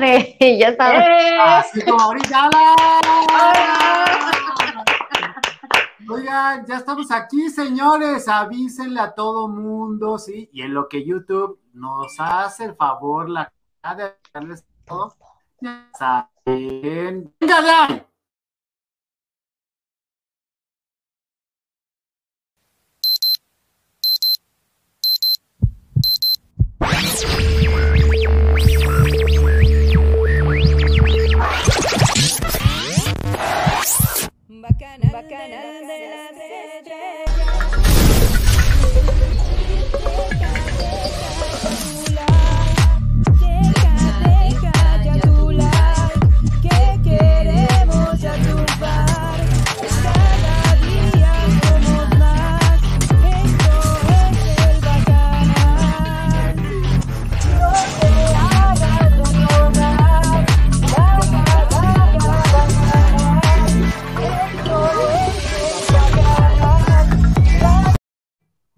tarde. ya estamos. ¡Eh! Así como ahorita. ¡Hola! Oigan, ya estamos aquí, señores. Avísenle a todo mundo, ¿sí? Y en lo que YouTube nos hace el favor, la de darles todo, ya saben. ¡Venga, ahí! Bacanal, bacanal de las estrellas.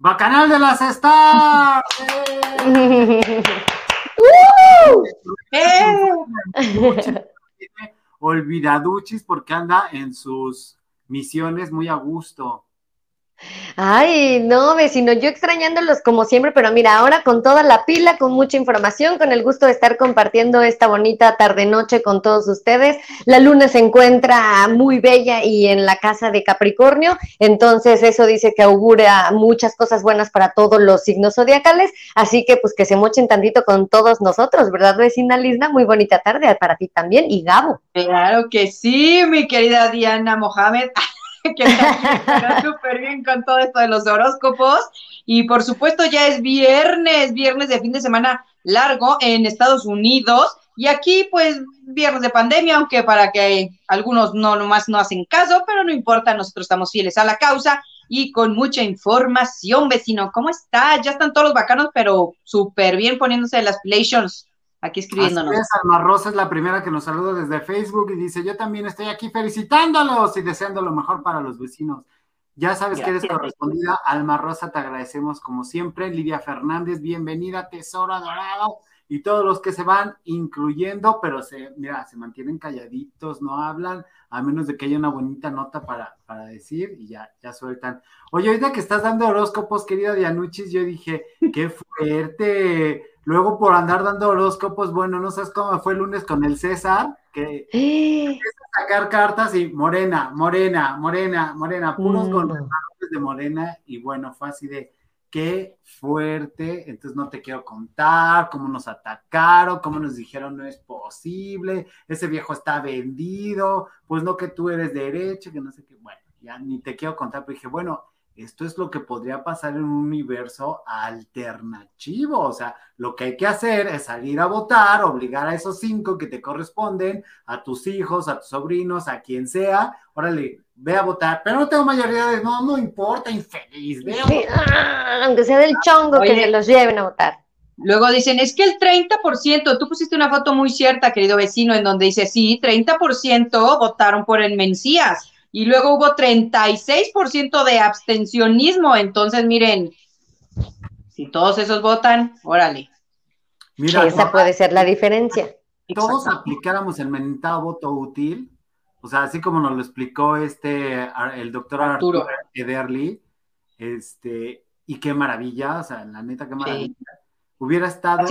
¡Bacanal de las Stars! ¡Eh! Olvidaduchis porque anda en sus misiones muy a gusto. Ay, no, vecino, yo extrañándolos como siempre, pero mira, ahora con toda la pila, con mucha información, con el gusto de estar compartiendo esta bonita tarde-noche con todos ustedes. La luna se encuentra muy bella y en la casa de Capricornio, entonces eso dice que augura muchas cosas buenas para todos los signos zodiacales, así que pues que se mochen tantito con todos nosotros, ¿verdad, vecina Lisna? Muy bonita tarde para ti también y Gabo. Claro que sí, mi querida Diana Mohamed, que está súper bien con todo esto de los horóscopos. Y por supuesto ya es viernes, viernes de fin de semana largo en Estados Unidos. Y aquí pues viernes de pandemia, aunque para que algunos no nomás no hacen caso, pero no importa, nosotros estamos fieles a la causa y con mucha información, vecino. ¿Cómo está? Ya están todos los bacanos, pero súper bien poniéndose las plations aquí escribiéndonos. Es, Alma Rosa es la primera que nos saluda desde Facebook y dice, yo también estoy aquí felicitándolos y deseando lo mejor para los vecinos. Ya sabes que eres Gracias. correspondida. Alma Rosa, te agradecemos como siempre. Lidia Fernández, bienvenida, Tesoro Adorado. Y todos los que se van incluyendo, pero se, mira, se mantienen calladitos, no hablan, a menos de que haya una bonita nota para, para decir y ya, ya sueltan. Oye, ahorita que estás dando horóscopos, querida Dianuchis, yo dije, qué fuerte. Luego por andar dando horóscopos, bueno, no sabes cómo fue el lunes con el César, que sacar cartas y morena, morena, morena, morena, puros Mm. de morena, y bueno, fue así de qué fuerte, entonces no te quiero contar cómo nos atacaron, cómo nos dijeron no es posible, ese viejo está vendido, pues no que tú eres derecho, que no sé qué, bueno, ya ni te quiero contar, pero dije, bueno, esto es lo que podría pasar en un universo alternativo. O sea, lo que hay que hacer es salir a votar, obligar a esos cinco que te corresponden, a tus hijos, a tus sobrinos, a quien sea. Órale, ve a votar. Pero no tengo mayoría de. No, no importa, infeliz. Ve a Sí, votar. ah, aunque sea del chongo, que Oye. se los lleven a votar. Luego dicen, es que el 30%, tú pusiste una foto muy cierta, querido vecino, en donde dice, sí, 30% votaron por el Mencías. Y luego hubo 36% de abstencionismo. Entonces, miren, si todos esos votan, órale. Mira, Esa puede ser la diferencia. todos aplicáramos el mentado voto útil, o sea, así como nos lo explicó este, el doctor Arturo. Arturo Ederly, este, y qué maravilla, o sea, la neta, qué maravilla. Hubiera estado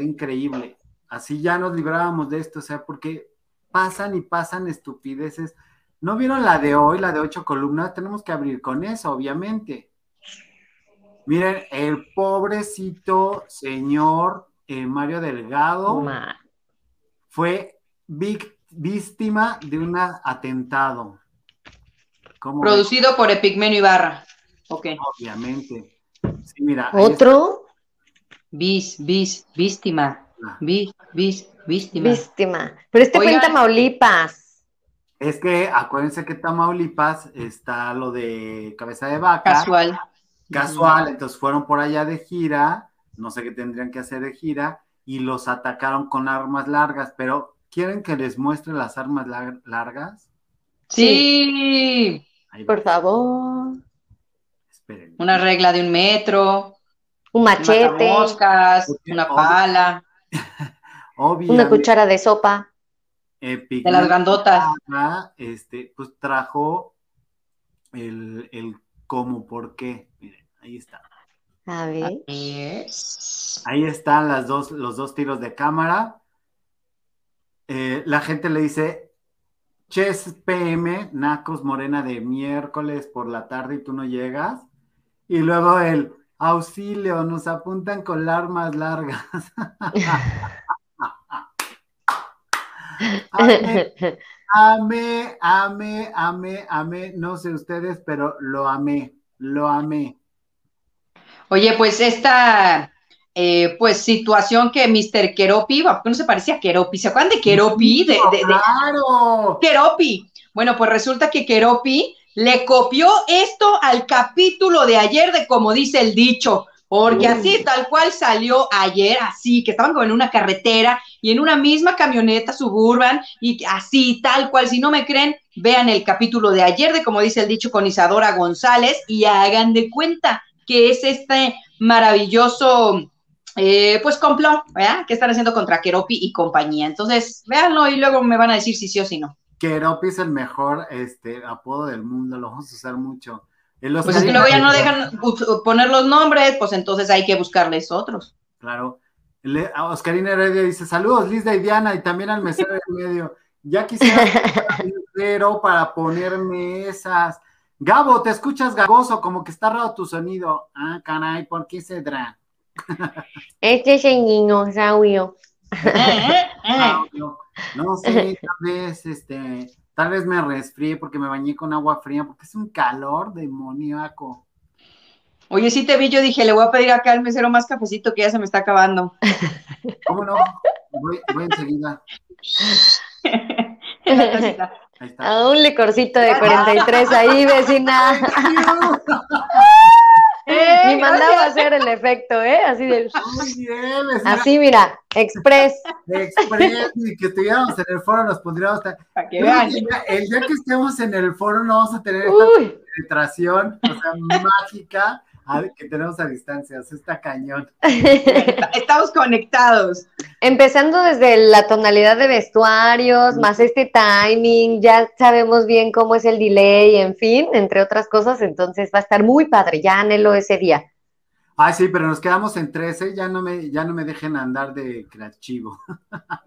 increíble. Así ya nos librábamos de esto, o sea, porque pasan y pasan estupideces. ¿No vieron la de hoy, la de ocho columnas? Tenemos que abrir con eso, obviamente. Miren, el pobrecito señor eh, Mario Delgado Ma- fue víctima de un atentado. ¿Cómo ves? Producido por Epigmenio Ibarra. Ok. Obviamente. Sí, mira. ¿Otro? Bis, bis, víctima. está. Bis, bis, víctima. Víctima. Pero este fue en Oigan. Tamaulipas. Es que acuérdense que Tamaulipas está lo de cabeza de vaca. Casual. Casual, entonces fueron por allá de gira, no sé qué tendrían que hacer de gira, y los atacaron con armas largas, pero ¿quieren que les muestre las armas lar- largas? Sí. Por favor. esperen. Una regla de un metro. Un machete. moscas, Ok, una pala. Una obviamente, cuchara de sopa. Epic De las grandotas. Nada, este, pues trajo el, el cómo, por qué. Miren, ahí está. A ver. Ahí están las dos, los dos tiros de cámara. Eh, la gente le dice, Ches PM, Nacos Morena de miércoles por la tarde y tú no llegas. Y luego el auxilio, nos apuntan con armas largas. Amé, amé, amé, amé, amé. No sé ustedes, pero lo amé, lo amé. Oye, pues esta eh, pues situación que Mr. Keropi, ¿por qué no se parecía a Keropi? ¿Se acuerdan de Keropi? De, de- de- ¡Claro! Keropi. Bueno, pues resulta que Keropi le copió esto al capítulo de ayer de como dice el dicho, porque así tal cual salió ayer, así que estaban como en una carretera y en una misma camioneta suburban y así tal cual, si no me creen, vean el capítulo de ayer de como dice el dicho con Isadora González y hagan de cuenta que es este maravilloso eh, pues complot, ¿verdad? Que están haciendo contra Keropi y compañía. Entonces, véanlo y luego me van a decir si sí o si no. Keropi es el mejor este, apodo del mundo, lo vamos a usar mucho. El Pues es que luego ya no dejan poner los nombres, pues entonces hay que buscarles otros. Claro. Le- a Oscarina Heredia dice: Saludos, Liz y Diana, y también al mesero del medio. Ya quisiera mesero para poner mesas. Gabo, te escuchas gagoso, como que está raro tu sonido. Ah, caray, ¿por qué cedrá? Este es el dinosaurio. Ah, no, no sé, tal vez, este, tal vez me resfríe porque me bañé con agua fría, porque es un calor demoníaco. Oye, sí te vi, yo dije, le voy a pedir acá al mesero más cafecito que ya se me está acabando. ¿Cómo no? Voy, voy enseguida. Ahí está. A un licorcito de 43 ahí, vecina. Eh, Ni mandaba a hacer el efecto, ¿eh? Así de. Muy bien, vecina. Así, mira, express. de Express, y que estuviéramos en el foro, nos pondríamos. tan- Para que vean. el día que estemos en el foro, no vamos a tener esta penetración, o sea, mágica, a- que tenemos a distancia. está cañón. Estamos conectados. empezando desde la tonalidad de vestuarios, más este timing, ya sabemos bien cómo es el delay, en fin, entre otras cosas, entonces va a estar muy padre, ya anhelo ese día. Ay, sí, pero nos quedamos en 13, ya no me, ya no me dejen andar de creativo.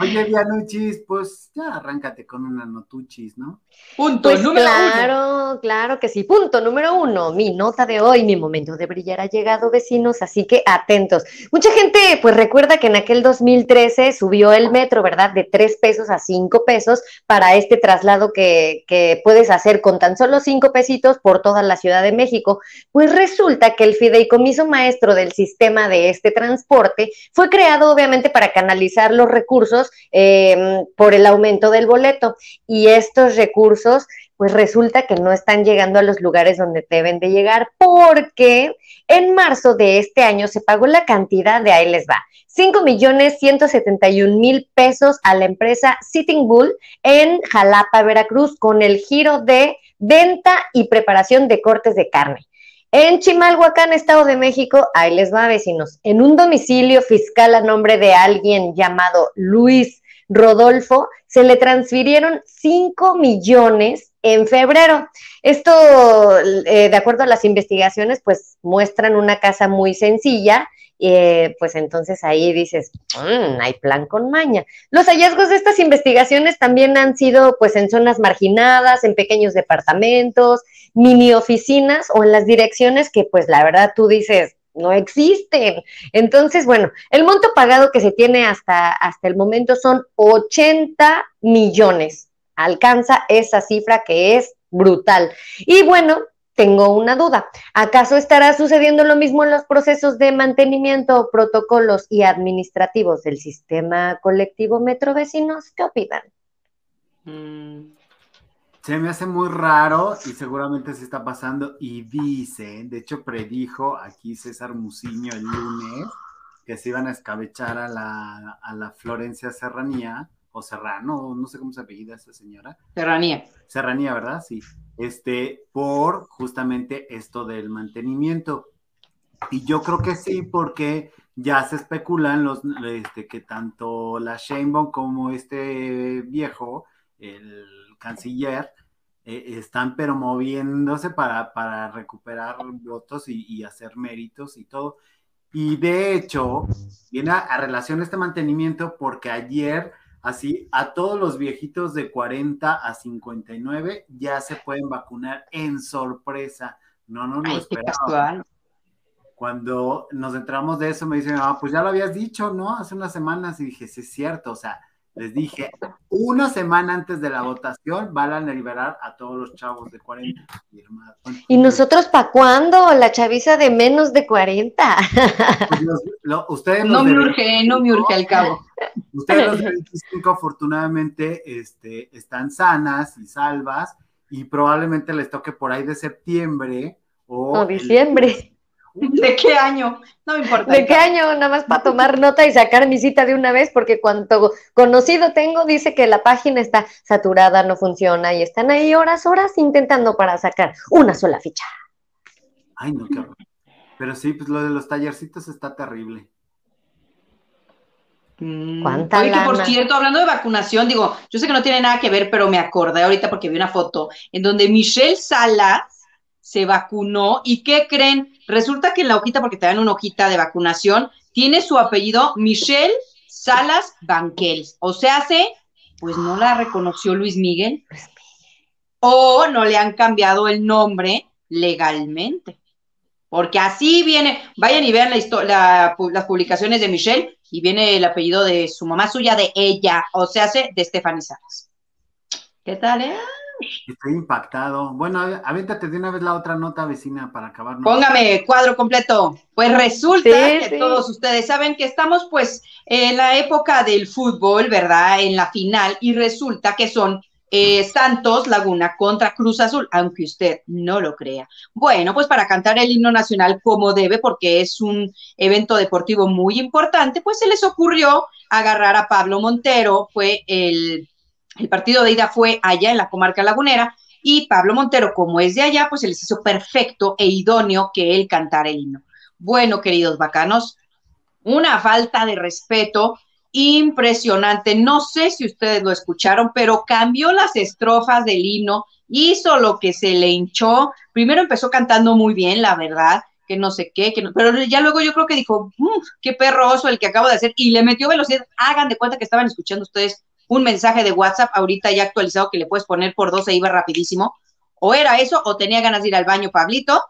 Oye, Dianuchis, pues ya arráncate con una notuchis, ¿no? Punto Pues número uno. claro, claro que sí. Punto número uno, mi nota de hoy, mi momento de brillar ha llegado, vecinos, así que atentos. Mucha gente pues recuerda que en aquel 2013 subió el metro, ¿verdad? De tres pesos a cinco pesos para este traslado que, que puedes hacer con tan solo cinco pesitos por toda la Ciudad de México. Pues resulta que el fideicomiso maestro del sistema de este transporte fue creado obviamente para canalizar los recursos eh, por el aumento del boleto y estos recursos pues resulta que no están llegando a los lugares donde deben de llegar porque en marzo de este año se pagó la cantidad de, ahí les va, 5 millones 171 mil pesos a la empresa Sitting Bull en Jalapa, Veracruz, con el giro de venta y preparación de cortes de carne. En Chimalhuacán, Estado de México, ahí les va, vecinos, en un domicilio fiscal a nombre de alguien llamado Luis Rodolfo, se le transfirieron 5 millones en febrero. Esto, eh, de acuerdo a las investigaciones, pues muestran una casa muy sencilla, eh, pues entonces ahí dices, "Mm, hay plan con maña. Los hallazgos de estas investigaciones también han sido pues en zonas marginadas, en pequeños departamentos, mini oficinas o en las direcciones que pues la verdad tú dices, no existen. Entonces, bueno, el monto pagado que se tiene hasta, hasta el momento son 80 millones. Alcanza esa cifra que es brutal. Y bueno, tengo una duda. ¿Acaso estará sucediendo lo mismo en los procesos de mantenimiento, protocolos y administrativos del sistema colectivo Metro Vecinos? ¿Qué opinan? Mm, Se me hace muy raro y seguramente se está pasando y dice, de hecho predijo aquí César Musiño el lunes que se iban a escabechar a la, a la Florencia Serranía o Serrano, no sé cómo se apellida esa señora. Serranía. Serranía, ¿verdad? Sí. Este, por justamente esto del mantenimiento. Y yo creo que sí, porque ya se especulan los, este, que tanto la Sheinbaum como este viejo, el canciller, eh, están pero moviéndose para, para recuperar votos y, y hacer méritos y todo. Y de hecho, viene a, a relación este mantenimiento porque ayer, así, a todos los viejitos de 40 a 59 ya se pueden vacunar en sorpresa. No, no, no Ay, casual. Cuando nos entramos de eso, me dice mi mamá, pues ya lo habías dicho, ¿no? Hace unas semanas. Y dije, sí es cierto. O sea, les dije, una semana antes de la votación van a liberar a todos los chavos de 40. Mi hermana, ¿Y nosotros para cuándo? La chaviza de menos de 40. Pues los- lo- ustedes No me de urge, no me urge al cabo. Ustedes los de 25 afortunadamente este, están sanas y salvas y probablemente les toque por ahí de septiembre o, O diciembre. ¿De qué año? No me importa. ¿De qué año? Nada más para tomar nota y sacar mi cita de una vez, porque cuanto conocido tengo, dice que la página está saturada, no funciona y están ahí horas, horas intentando para sacar una sola ficha. Ay, no, qué horror. Pero sí, pues lo de los tallercitos está terrible. Mm, ¿Cuánta Oye, que por cierto, hablando de vacunación, digo, yo sé que no tiene nada que ver, pero me acordé ahorita porque vi una foto en donde Michelle Salas se vacunó y ¿qué creen? Resulta que en la hojita, porque te dan una hojita de vacunación, tiene su apellido Michelle Salas Banquels. O sea, hace, pues no la reconoció Luis Miguel o no le han cambiado el nombre legalmente. Porque así viene, vayan y vean las publicaciones de Michelle y viene el apellido de su mamá suya, de ella, o sea, de Stephanie Salas. ¿Qué tal, eh? Estoy impactado. Bueno, a- aviéntate de una vez la otra nota vecina para acabar. Póngame cuadro completo. Pues resulta Sí, que sí. todos ustedes saben que estamos pues en la época del fútbol, ¿verdad? En la final y resulta que son eh, Santos Laguna contra Cruz Azul, aunque usted no lo crea. Bueno, pues para cantar el himno nacional como debe, porque es un evento deportivo muy importante, pues se les ocurrió agarrar a Pablo Montero, fue el, el partido de ida fue allá en la comarca lagunera, y Pablo Montero, como es de allá, pues se les hizo perfecto e idóneo que él cantara el himno. Bueno, queridos bacanos, una falta de respeto impresionante. No sé si ustedes lo escucharon, pero cambió las estrofas del himno, hizo lo que se le hinchó. Primero empezó cantando muy bien, la verdad, que no sé qué, que no- pero ya luego yo creo que dijo, "Mm, qué perroso el que acabo de hacer, y le metió velocidad. Hagan de cuenta que estaban escuchando ustedes un mensaje de WhatsApp ahorita ya actualizado que le puedes poner por dos e iba rapidísimo. O era eso, o tenía ganas de ir al baño, Pablito,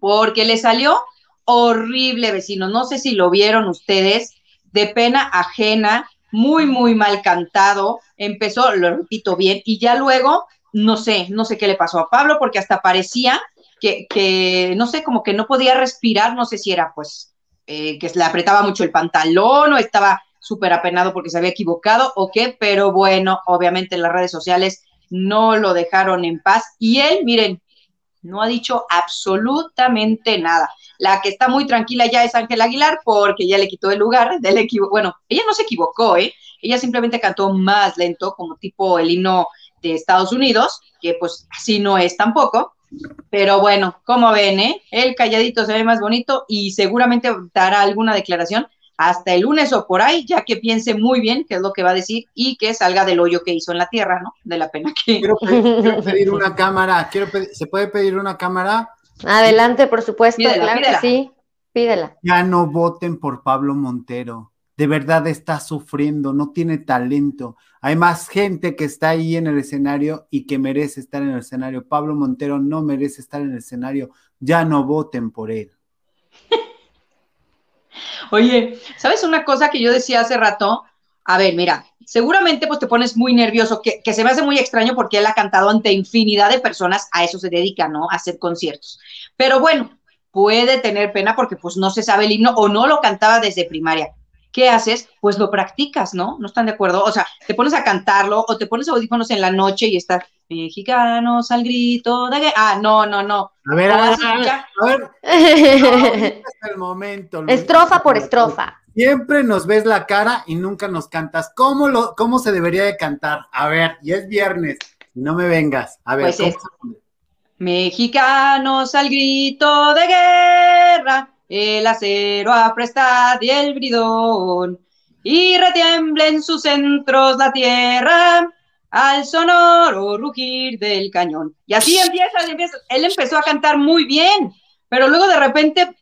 porque le salió horrible, vecino. No sé si lo vieron ustedes, de pena ajena, muy, muy mal cantado. Empezó, lo repito bien, y ya luego, no sé, no sé qué le pasó a Pablo, porque hasta parecía que, que no sé, como que no podía respirar, no sé si era pues eh, que le apretaba mucho el pantalón o estaba súper apenado porque se había equivocado o qué, pero bueno, obviamente las redes sociales no lo dejaron en paz y él, miren, no ha dicho absolutamente nada. La que está muy tranquila ya es Ángela Aguilar porque ya le quitó el lugar del equivoco. Bueno, ella no se equivocó, ¿eh? Ella simplemente cantó más lento, como tipo el himno de Estados Unidos, que pues así no es tampoco. Pero bueno, como ven, ¿eh? El calladito se ve más bonito y seguramente dará alguna declaración hasta el lunes o por ahí, ya que piense muy bien qué es lo que va a decir y que salga del hoyo que hizo en la tierra, ¿no? De la pena que... Quiero pedir, quiero pedir una cámara. Quiero pedir- ¿Se puede pedir una cámara? Adelante, por supuesto, Pídela, claro pídela. que sí. Pídela. Ya no voten por Pablo Montero. De verdad está sufriendo, no tiene talento. Hay más gente que está ahí en el escenario y que merece estar en el escenario. Pablo Montero no merece estar en el escenario. Ya no voten por él. Oye, ¿sabes una cosa que yo decía hace rato? A ver, mira, seguramente pues te pones muy nervioso, que, que se me hace muy extraño porque él ha cantado ante infinidad de personas, a eso se dedica, ¿no? A hacer conciertos. Pero bueno, puede tener pena porque pues no se sabe el himno o no lo cantaba desde primaria. ¿Qué haces? Pues lo practicas, ¿no? ¿No están de acuerdo? O sea, te pones a cantarlo o te pones audífonos en la noche y estás mexicanos al grito de... gue-". Ah, no, no, no. A ver, a ver, a ver, es el momento. Luis. estrofa por estrofa. Siempre nos ves la cara y nunca nos cantas. ¿Cómo, lo, cómo se debería de cantar? A ver, y es viernes. No me vengas. A ver, Pues. Mexicanos al grito de guerra, el acero aprestad y el bridón, y retiemble en sus centros la tierra al sonoro rugir del cañón. Y así empieza, empieza, él empezó a cantar muy bien, pero luego de repente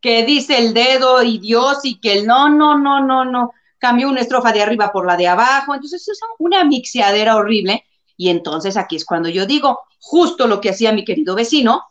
que dice el dedo y Dios y que el no, no, no, no, no, cambió una estrofa de arriba por la de abajo, entonces es una mixeadera horrible. Y entonces aquí es cuando yo digo, justo lo que hacía mi querido vecino,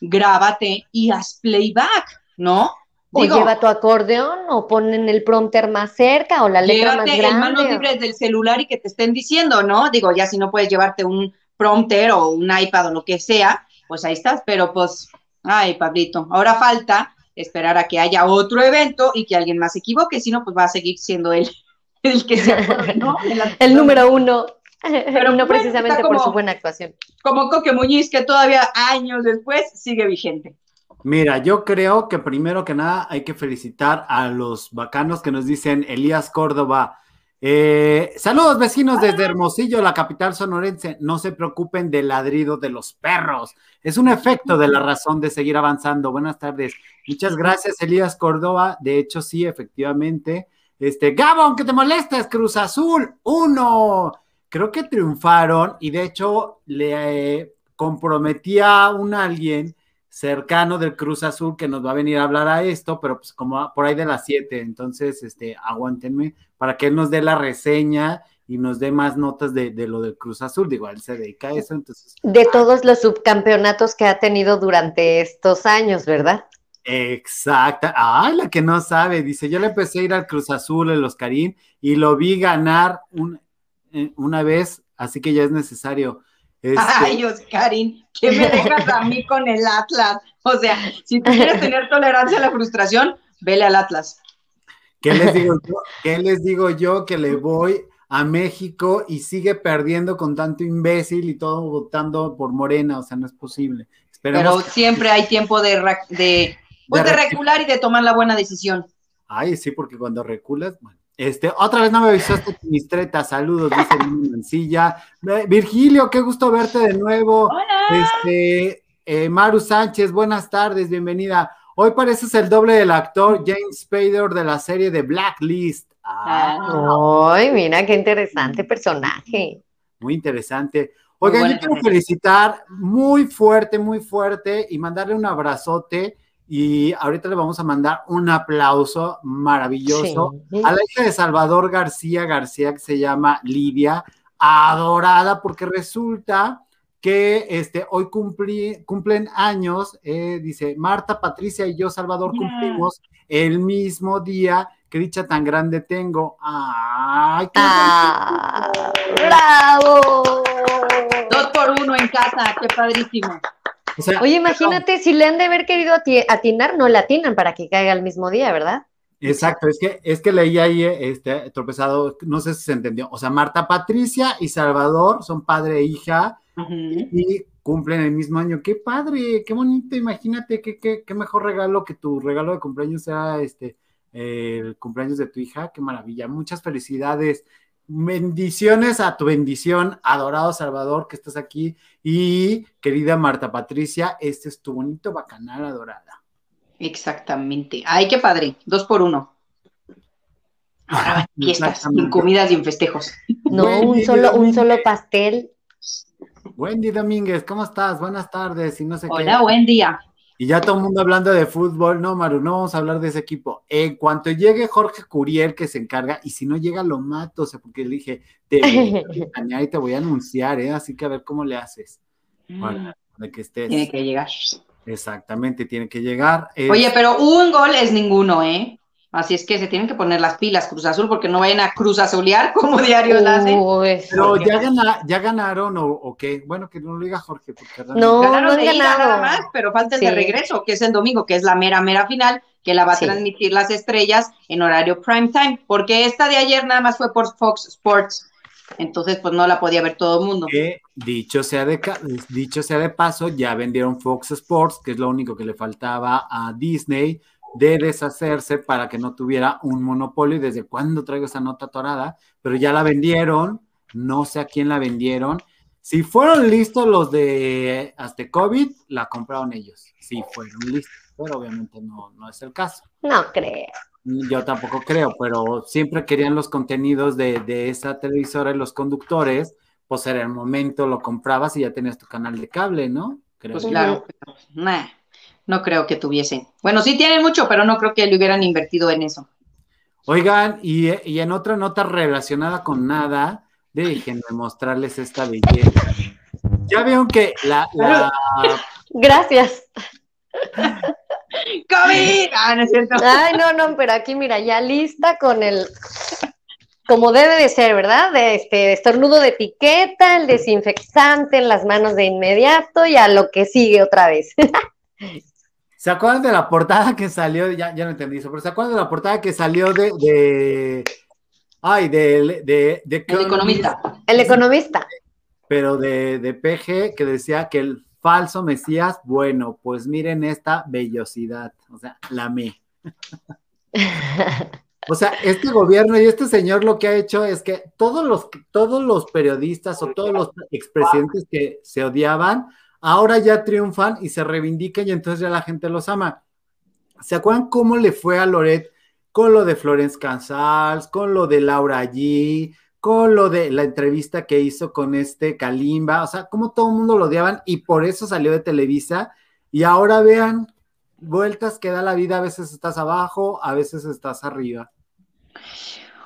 grábate y haz playback, ¿no? O Digo, lleva tu acordeón o ponen el prompter más cerca o la letra más llévate en manos grande. libres del celular y que te estén diciendo, ¿no? Digo, ya si no puedes llevarte un prompter o un iPad o lo que sea, pues ahí estás, pero pues, ay, Pablito, ahora falta esperar a que haya otro evento y que alguien más se equivoque, si no, pues va a seguir siendo él el que se acuerde, ¿no? El, El número uno. Pero no bueno, precisamente por su buena actuación. Como Coque Muñiz, que todavía años después sigue vigente. Mira, yo creo que primero que nada hay que felicitar a los bacanos que nos dicen Elías Córdoba. Eh, saludos vecinos desde Hermosillo, la capital sonorense. No se preocupen del ladrido de los perros. Es un efecto de la razón de seguir avanzando. Buenas tardes. Muchas gracias, Elías Córdoba. De hecho, sí, efectivamente. Este, Gabo, aunque te molestes, Cruz Azul, uno. Creo que triunfaron y de hecho le eh, comprometí a un alguien cercano del Cruz Azul que nos va a venir a hablar a esto, pero pues como por ahí de las 7, entonces este, aguántenme para que él nos dé la reseña y nos dé más notas de, de lo del Cruz Azul, digo, él se dedica a eso, entonces, De todos los subcampeonatos que ha tenido durante estos años, ¿verdad? exacta, ay, la que no sabe, dice, yo le empecé a ir al Cruz Azul, el Oscarín, y lo vi ganar un- eh, una vez, así que ya es necesario. Este, Ay, Oscarín, ¿qué me dejas a mí con el Atlas? O sea, si tú quieres tener tolerancia a la frustración, vele al Atlas. ¿Qué les digo yo? ¿Qué les digo yo que le voy a México y sigue perdiendo con tanto imbécil y todo votando por Morena? O sea, no es posible. Pero siempre hay tiempo de, de, pues, De de re- recular y de tomar la buena decisión. Ay, sí, porque cuando reculas, bueno. Este, otra vez no me avisaste mis tretas. Saludos, dice Mancilla. Virgilio, qué gusto verte de nuevo. Hola. Este, eh, Maru Sánchez, buenas tardes, bienvenida. Hoy pareces el doble del actor James Spader de la serie de Blacklist. Ah, Ay, mira qué interesante personaje. Muy interesante. Oigan, yo quiero felicitar muy fuerte, muy fuerte y mandarle un abrazote. Y ahorita le vamos a mandar un aplauso maravilloso Sí. a la hija de Salvador García García, que se llama Lidia, adorada, porque resulta que este, hoy cumplí- cumplen años, eh, dice Marta, Patricia y yo, Salvador, cumplimos el mismo día. Qué dicha tan grande tengo. ¡Ay, qué Ah, ¡Bravo! Dos por uno en casa, qué padrísimo. O sea, Oye, imagínate si le han de haber querido ati- atinar, no le atinan para que caiga el mismo día, ¿verdad? Exacto, es que, es que leí ahí este tropezado, no sé si se entendió. O sea, Marta Patricia y Salvador son padre e hija y cumplen el mismo año. Qué padre, qué bonito, imagínate qué, qué, qué mejor regalo que tu regalo de cumpleaños sea este el cumpleaños de tu hija, qué maravilla. Muchas felicidades. Bendiciones a tu bendición, adorado Salvador, que estás aquí. Y querida Marta Patricia, este es tu bonito bacanal adorada. Exactamente. Ay, qué padre. Dos por uno. Ahora van fiestas, en comidas y en festejos. No, un solo, un solo pastel. Wendy Domínguez, ¿cómo estás? Buenas tardes. Y no sé Hola, qué. buen día. Y ya todo el mundo hablando de fútbol. No, Maru, no vamos a hablar de ese equipo. En cuanto llegue Jorge Curiel, que se encarga, y si no llega, lo mato. O sea, porque le dije, te voy a y te voy a anunciar, ¿eh? Así que a ver cómo le haces. Para, para que estés. Mm. Tiene que llegar. Exactamente, tiene que llegar. Es- Oye, pero un gol es ninguno, ¿eh? Así es que se tienen que poner las pilas Cruz Azul porque no vayan a Cruz Azulear como diario la hacen. Pero ya, gana- ya ganaron o, o qué. Bueno, que no lo diga Jorge, porque No, Ganaron no han ganado. nada más, pero falta el de regreso, que es el domingo, que es la mera, mera final, que la va a Sí. transmitir las estrellas en horario prime time, porque esta de ayer nada más fue por Fox Sports, entonces pues no la podía ver todo el mundo. que dicho sea de dicho sea de paso, ya vendieron Fox Sports, que es lo único que le faltaba a Disney de deshacerse para que no tuviera un monopolio. ¿Y desde cuándo traigo esa nota torada? Pero ya la vendieron, no sé a quién la vendieron. Si fueron listos los de Aztecovid, la compraron ellos. Sí, fueron listos. pero obviamente no, no es el caso. No creo. Yo tampoco creo, pero siempre querían los contenidos de, de esa televisora y los conductores, pues era el momento, lo comprabas y ya tenías tu canal de cable, ¿no? Creo. Pues claro, pero, nah, no creo que tuviesen. Bueno, sí tienen mucho, pero no creo que le hubieran invertido en eso. Oigan, y, y en otra nota relacionada con nada, déjenme mostrarles esta belleza. Ya vieron que la, la- Gracias. ¡COVID! Ah, no es cierto. Ay, no, no, pero aquí mira, ya lista con el, como debe de ser, ¿verdad? De este estornudo de etiqueta, el desinfectante en las manos de inmediato y a lo que sigue otra vez. ¿Se acuerdan de la portada que salió? Ya, ya no entendí eso, pero ¿se acuerdan de la portada que salió de, de ay, de, de, de El economista. El economista. pero de, de PG que decía que el falso Mesías, bueno, pues miren esta vellosidad, o sea, la me. O sea, este gobierno y este señor lo que ha hecho es que todos los, todos los periodistas o todos los expresidentes que se odiaban, ahora ya triunfan y se reivindican y entonces ya la gente los ama. ¿Se acuerdan cómo le fue a Loret con lo de Florence Casals, con lo de Laura G, con lo de la entrevista que hizo con este Kalimba? O sea, cómo todo el mundo lo odiaban y por eso salió de Televisa. Y ahora vean, vueltas que da la vida, a veces estás abajo, a veces estás arriba.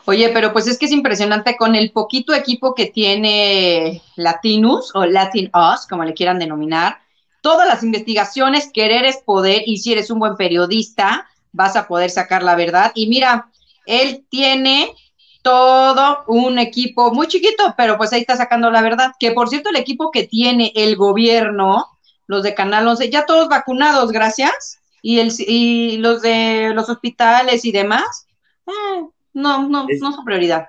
Oye, pero pues es que es impresionante con el poquito equipo que tiene Latinus o Latin Us, como le quieran denominar. Todas las investigaciones, querer es poder y si eres un buen periodista, vas a poder sacar la verdad. Y mira, él tiene todo un equipo muy chiquito, pero pues ahí está sacando la verdad. Que por cierto, el equipo que tiene el gobierno, los de Canal 11, ya todos vacunados, gracias. Y, el, y los de los hospitales y demás, eh, no, no, Es- no son prioridad.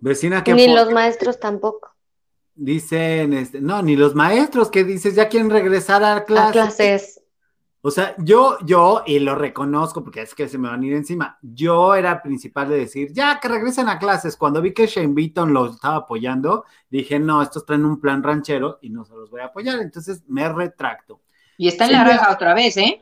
Vecina que Ni los maestros tampoco. dicen, este, no, ni los maestros que dices ya quieren regresar a A clases. clases. O sea, yo, yo, y lo reconozco porque es que se me van a ir encima, yo era principal de decir, ya que regresen a clases. Cuando vi que Shane Beaton lo estaba apoyando, dije, no, estos traen un plan ranchero y no se los voy a apoyar. Entonces me retracto. Y está en Sí, la raja otra vez, ¿eh?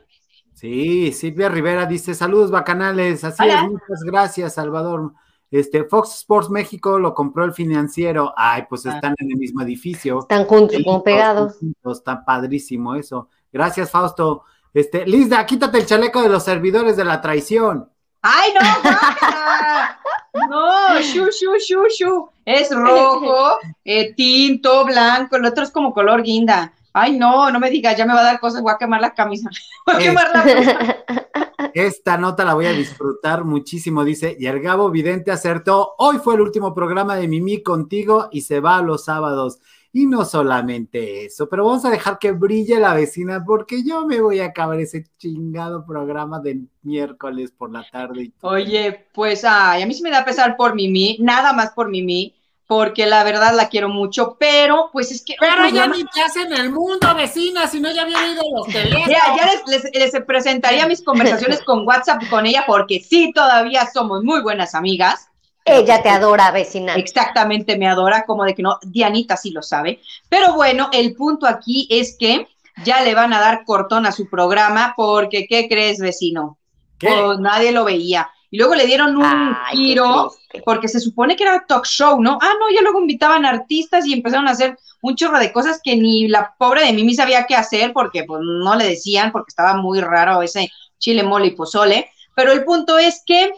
Sí, Silvia Rivera dice, saludos bacanales, así Hola. es, muchas gracias, Salvador. Este, Fox Sports México lo compró el financiero. Ay, pues Ah. están en el mismo edificio. Están juntos, Sí, como pegados. juntos, Está padrísimo eso. Gracias, Fausto. Este, Lizda, quítate el chaleco de los servidores de la traición. ¡Ay, no! No, shu, shu, shu, shu. Es rojo, eh, tinto, blanco, el otro es como color guinda. Ay, no, no me digas, ya me va a dar cosas, voy a quemar la camisa. Voy a quemar la blusa. Esta nota la voy a disfrutar muchísimo, dice. Y el Gabo Vidente acertó. Hoy fue el último programa de Mimi contigo y se va los sábados. Y no solamente eso, pero vamos a dejar que brille la vecina porque yo me voy a acabar ese chingado programa del miércoles por la tarde. Oye, pues, ay, a mí sí me da pesar por Mimi, nada más por Mimi, porque la verdad la quiero mucho, pero pues es que... Pero ya ni te hacen el mundo, vecina, si no ya había ido los teléfonos. Ya, ya les, les- les presentaría mis conversaciones con WhatsApp con ella, porque sí, todavía somos muy buenas amigas. Ella te adora, vecina. Exactamente, me adora, como de que no, Dianita sí lo sabe. Pero bueno, el punto aquí es que ya le van a dar cortón a su programa, porque ¿qué crees, vecino? ¿Qué? Pues nadie lo veía. Y luego le dieron un Ay, giro, porque se supone que era talk show, ¿no? Ah, no, ya luego invitaban artistas y empezaron a hacer un chorro de cosas que ni la pobre de Mimi sabía qué hacer, porque pues no le decían, porque estaba muy raro ese chile, mole y pozole. Pero el punto es que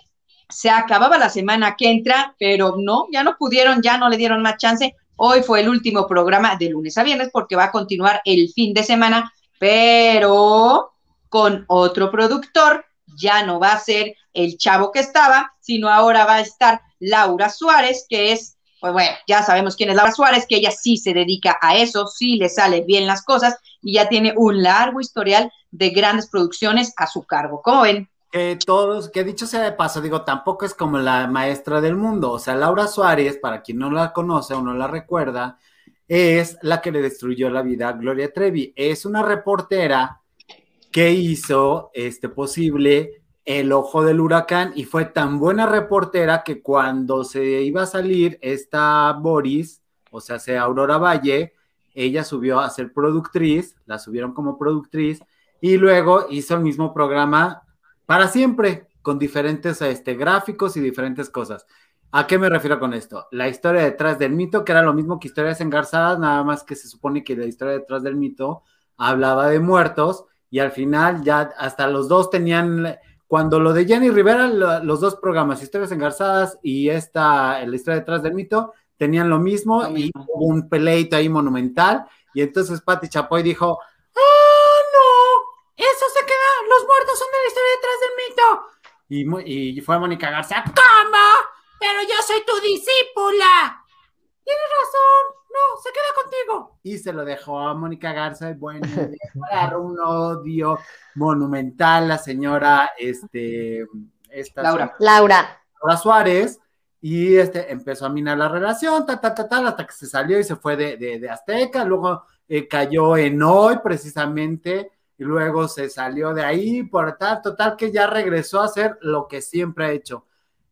se acababa la semana que entra, pero no, ya no pudieron, ya no le dieron más chance. Hoy fue el último programa de lunes a viernes porque va a continuar el fin de semana, pero con otro productor, ya no va a ser el chavo que estaba, sino ahora va a estar Laura Suárez, que es, pues bueno, ya sabemos quién es Laura Suárez, que ella sí se dedica a eso, sí le sale bien las cosas y ya tiene un largo historial de grandes producciones a su cargo. ¿Cómo ven? que todos, que dicho sea de paso, digo, tampoco es como la maestra del mundo. O sea, Laura Suárez, para quien no la conoce o no la recuerda, es la que le destruyó la vida a Gloria Trevi. Es una reportera que hizo este posible el ojo del huracán y fue tan buena reportera que cuando se iba a salir esta Boris, o sea, sea Aurora Valle, ella subió a ser productriz, la subieron como productriz y luego hizo el mismo programa para siempre, con diferentes este, gráficos y diferentes cosas. ¿A qué me refiero con esto? La historia detrás del mito, que era lo mismo que historias engarzadas, nada más que se supone que la historia detrás del mito hablaba de muertos y al final ya hasta los dos tenían, cuando lo de Jenny Rivera, lo- los dos programas, historias engarzadas y esta, la historia detrás del mito, tenían lo mismo y hubo un peleito ahí monumental y entonces Patti Chapoy dijo, ¡Ah, no! Eso se queda, los muertos son de la historia detrás del mito. Y, y fue Mónica Garza, ¿cómo? Pero yo soy tu discípula. Tienes razón, no, se queda contigo. Y se lo dejó a Mónica Garza y bueno, le agarró un odio monumental la señora, este, esta Laura. Laura. Laura Suárez y este empezó a minar la relación, ta, ta, ta, ta, hasta que se salió y se fue de, de- de Azteca, luego eh, cayó en hoy precisamente, y luego se salió de ahí, por tal, total que ya regresó a hacer lo que siempre ha hecho.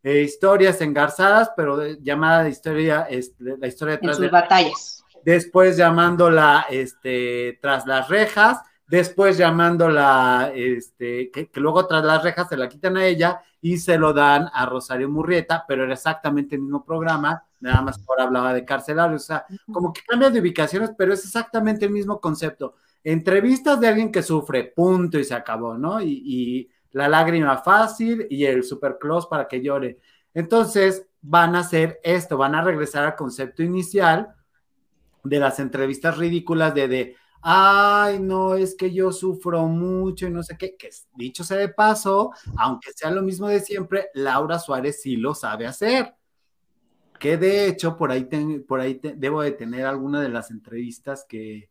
Eh, historias engarzadas, pero de- llamada de historia, este, la historia En detrás sus de batallas. después llamándola este, tras las rejas, después llamándola, este, que, que luego tras las rejas se la quitan a ella y se lo dan a Rosario Murrieta, pero era exactamente el mismo programa, nada más ahora hablaba de carcelarios, o sea, como que cambias de ubicaciones, pero es exactamente el mismo concepto. Entrevistas de alguien que sufre, punto y se acabó, ¿no? Y, y la lágrima fácil y el super close para que llore. Entonces van a hacer esto, van a regresar al concepto inicial de las entrevistas ridículas de, de, ay, no, es que yo sufro mucho y no sé qué, que dicho sea de paso, aunque sea lo mismo de siempre, Laura Suárez sí lo sabe hacer. Que de hecho, por ahí, ten- por ahí te- debo de tener alguna de las entrevistas que,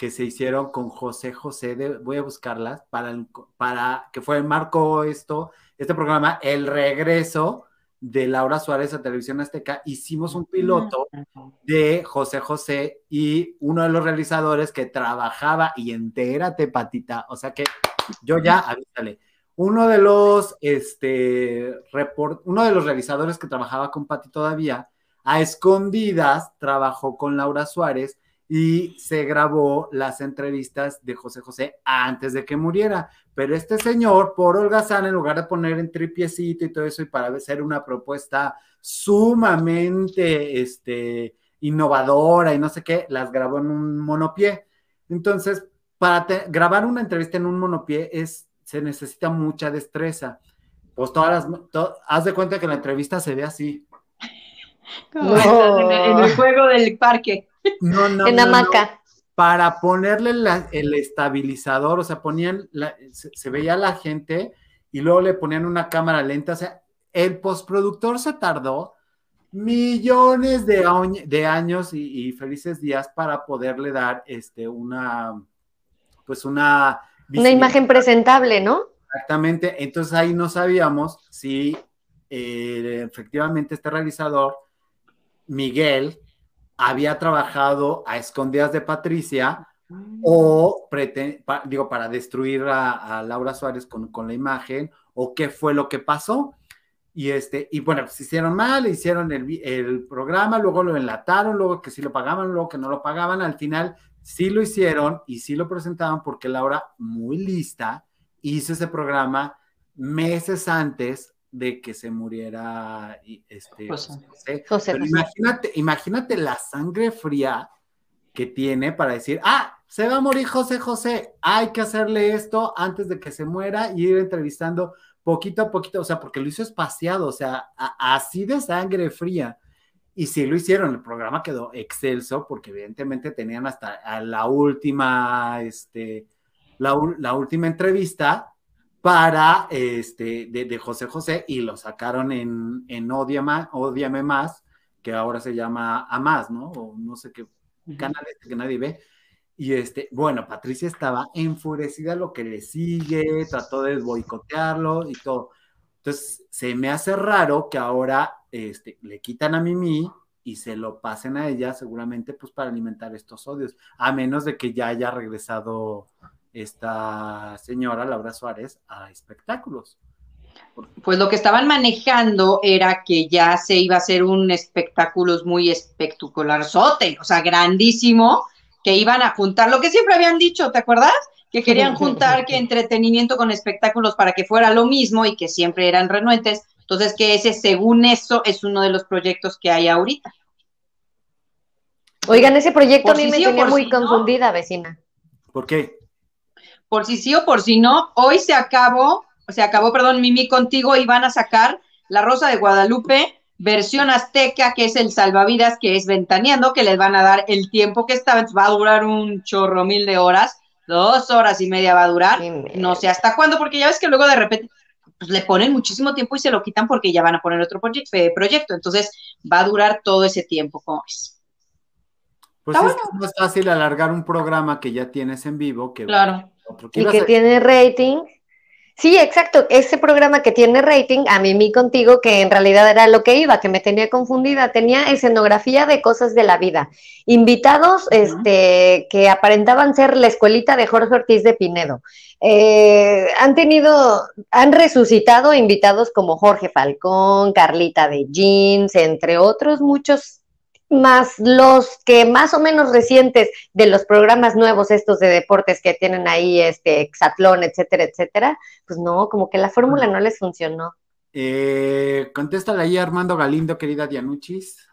que se hicieron con José José, de- voy a buscarlas, para, el- para que fue, marcó esto, este programa, El Regreso de Laura Suárez a Televisión Azteca, hicimos un piloto de José José y uno de los realizadores que trabajaba, y entérate, patita, o sea que yo ya, avísale, uno de los, este, report, uno de los realizadores que trabajaba con Pati todavía, a escondidas, trabajó con Laura Suárez y se grabó las entrevistas de José José antes de que muriera. Pero este señor, por holgazán, en lugar de poner en tripiecito y todo eso, y para hacer una propuesta sumamente este, innovadora y no sé qué, las grabó en un monopié. Entonces, para te- grabar una entrevista en un monopié es, se necesita mucha destreza. Pues todas las, to- haz de cuenta que la entrevista se ve así. ¿Cómo estás en, el, en el juego del parque. No, no, en no, no. hamaca. Para ponerle la- el estabilizador, o sea, ponían, la- se, se veía la gente y luego le ponían una cámara lenta, o sea, el postproductor se tardó millones de, añ- de años y, y felices días para poderle dar este, una, pues una... Una imagen presentable, ¿no? Exactamente, entonces ahí no sabíamos si eh, efectivamente este realizador, Miguel, había trabajado a escondidas de Patricia o, pa- digo, para destruir a, a Laura Suárez con, con la imagen, o qué fue lo que pasó. Y, este, y bueno, pues hicieron mal, hicieron el, el programa, luego lo enlataron, luego que sí lo pagaban, luego que no lo pagaban, al final sí lo hicieron y sí lo presentaban porque Laura, muy lista, hizo ese programa meses antes de que se muriera este, José. José. José Pero imagínate, imagínate la sangre fría que tiene para decir, ah, se va a morir José José, hay que hacerle esto antes de que se muera y ir entrevistando poquito a poquito, o sea, porque lo hizo espaciado, o sea, a- así de sangre fría. Y sí lo hicieron, el programa quedó excelso porque evidentemente tenían hasta la última, este, la, la última entrevista para, este, de, de José José y lo sacaron en, en Odiama- Odiame Más, que ahora se llama A Más, ¿no? O no sé qué canal este que nadie ve. Y este, bueno, Patricia estaba enfurecida lo que le sigue, trató de boicotearlo y todo. Entonces, se me hace raro que ahora este, le quitan a Mimi y se lo pasen a ella, seguramente, pues para alimentar estos odios, a menos de que ya haya regresado esta señora, Laura Suárez, a espectáculos. Pues lo que estaban manejando era que ya se iba a hacer un espectáculo muy espectacular, o sea, grandísimo, que iban a juntar lo que siempre habían dicho, ¿te acuerdas? que querían juntar que entretenimiento con espectáculos para que fuera lo mismo y que siempre eran renuentes. Entonces, que ese, según eso, es uno de los proyectos que hay ahorita. Oigan, ese proyecto Por a mí me sí tenía muy no. confundida, vecina. ¿Por qué? Por si sí o por si no, hoy se acabó, se acabó, perdón, Mimi contigo y van a sacar La Rosa de Guadalupe, versión azteca, que es el salvavidas, que es ventaneando, que les van a dar el tiempo que estaba, va a durar un chorro mil de horas, dos horas y media va a durar, no sé hasta cuándo, porque ya ves que luego de repente pues, le ponen muchísimo tiempo y se lo quitan porque ya van a poner otro proye- eh, proyecto, entonces va a durar todo ese tiempo, ¿cómo ves? Pues Está es que es más fácil alargar un programa que ya tienes en vivo que Claro. Otro. ¿Qué Y que a- tiene rating. Sí, exacto. Ese programa que tiene rating, a mí contigo, que en realidad era lo que iba, que me tenía confundida. Tenía escenografía de cosas de la vida. Invitados este, que aparentaban ser la escuelita de Jorge Ortiz de Pinedo. Eh, han tenido, han resucitado invitados como Jorge Falcón, Carlita de Jeans, entre otros muchos más los que más o menos recientes de los programas nuevos estos de deportes que tienen ahí, este, Exatlón, etcétera, etcétera, pues no, como que la fórmula no les funcionó. Eh, contéstale ahí Armando Galindo, querida Dianuchis.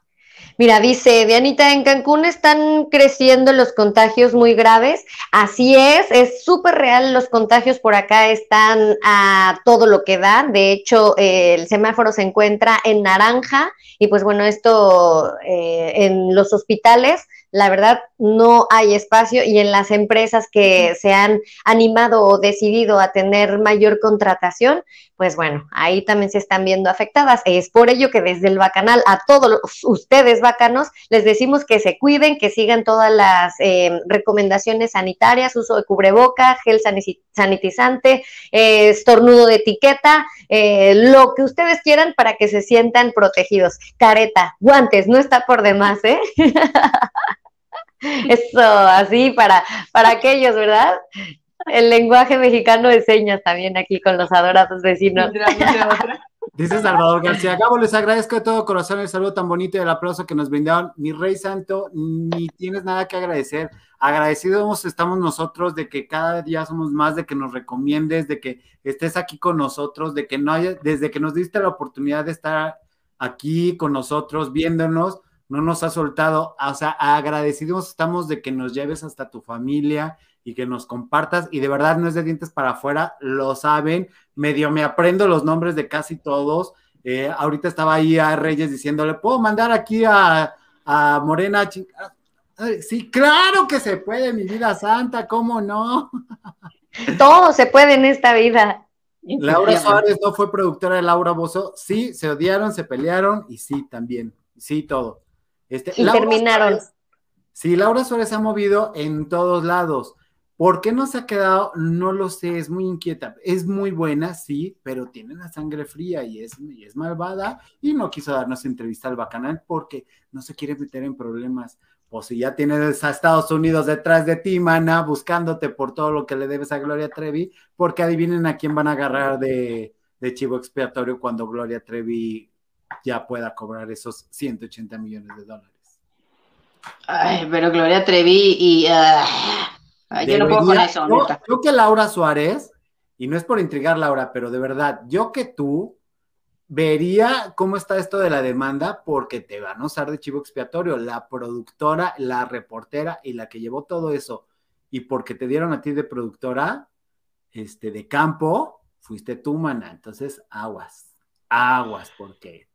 Mira, dice Dianita, en Cancún están creciendo los contagios muy graves. Así es, es súper real. Los contagios por acá están a todo lo que da. De hecho, eh, el semáforo se encuentra en naranja y pues bueno, esto eh, en los hospitales, la verdad, no hay espacio y en las empresas que se han animado o decidido a tener mayor contratación, pues bueno, ahí también se están viendo afectadas. Es por ello que desde el Bacanal a todos los- ustedes, bacanos, les decimos que se cuiden, que sigan todas las eh, recomendaciones sanitarias, uso de cubreboca, gel sanitizante, eh, estornudo de etiqueta, eh, lo que ustedes quieran para que se sientan protegidos. Careta, guantes, no está por demás, ¿eh? Eso, así para, para aquellos, ¿verdad? El lenguaje mexicano de señas también aquí con los adorados vecinos. Dice Salvador García, Gabo, les agradezco de todo corazón el saludo tan bonito y el aplauso que nos brindaron. Mi rey santo, ni tienes nada que agradecer. Agradecidos estamos nosotros de que cada día somos más, de que nos recomiendes, de que estés aquí con nosotros, de que no haya, desde que nos diste la oportunidad de estar aquí con nosotros, viéndonos, no nos ha soltado. O sea, agradecidos estamos de que nos lleves hasta tu familia y que nos compartas. Y de verdad no es de dientes para afuera, lo saben. Medio me aprendo los nombres de casi todos. Eh, ahorita estaba ahí a Reyes diciéndole, ¿puedo mandar aquí a, a Morena? Ay, Sí, claro que se puede, mi vida santa, ¿cómo no? Todo se puede en esta vida. Laura Suárez no fue productora de Laura Bozo. Sí, se odiaron, se pelearon y sí, también. Sí, todo. Este, Y Laura terminaron. Suárez- sí, Laura Suárez se ha movido en todos lados. ¿Por qué no se ha quedado? No lo sé, es muy inquieta. Es muy buena, sí, pero tiene la sangre fría y es, y es malvada y no quiso darnos entrevista al Bacanal porque no se quiere meter en problemas. O si ya tienes a Estados Unidos detrás de ti, mana, buscándote por todo lo que le debes a Gloria Trevi, porque adivinen a quién van a agarrar de, de chivo expiatorio cuando Gloria Trevi ya pueda cobrar esos 180 millones de dólares. Ay, pero Gloria Trevi y... ah, ay, yo no puedo con eso, yo, yo que Laura Suárez, y no es por intrigar Laura, pero de verdad, yo que tú vería cómo está esto de la demanda, porque te van a usar de chivo expiatorio, la productora, la reportera y la que llevó todo eso, y porque te dieron a ti de productora, este, de campo, fuiste tú, mana. Entonces, aguas, aguas, porque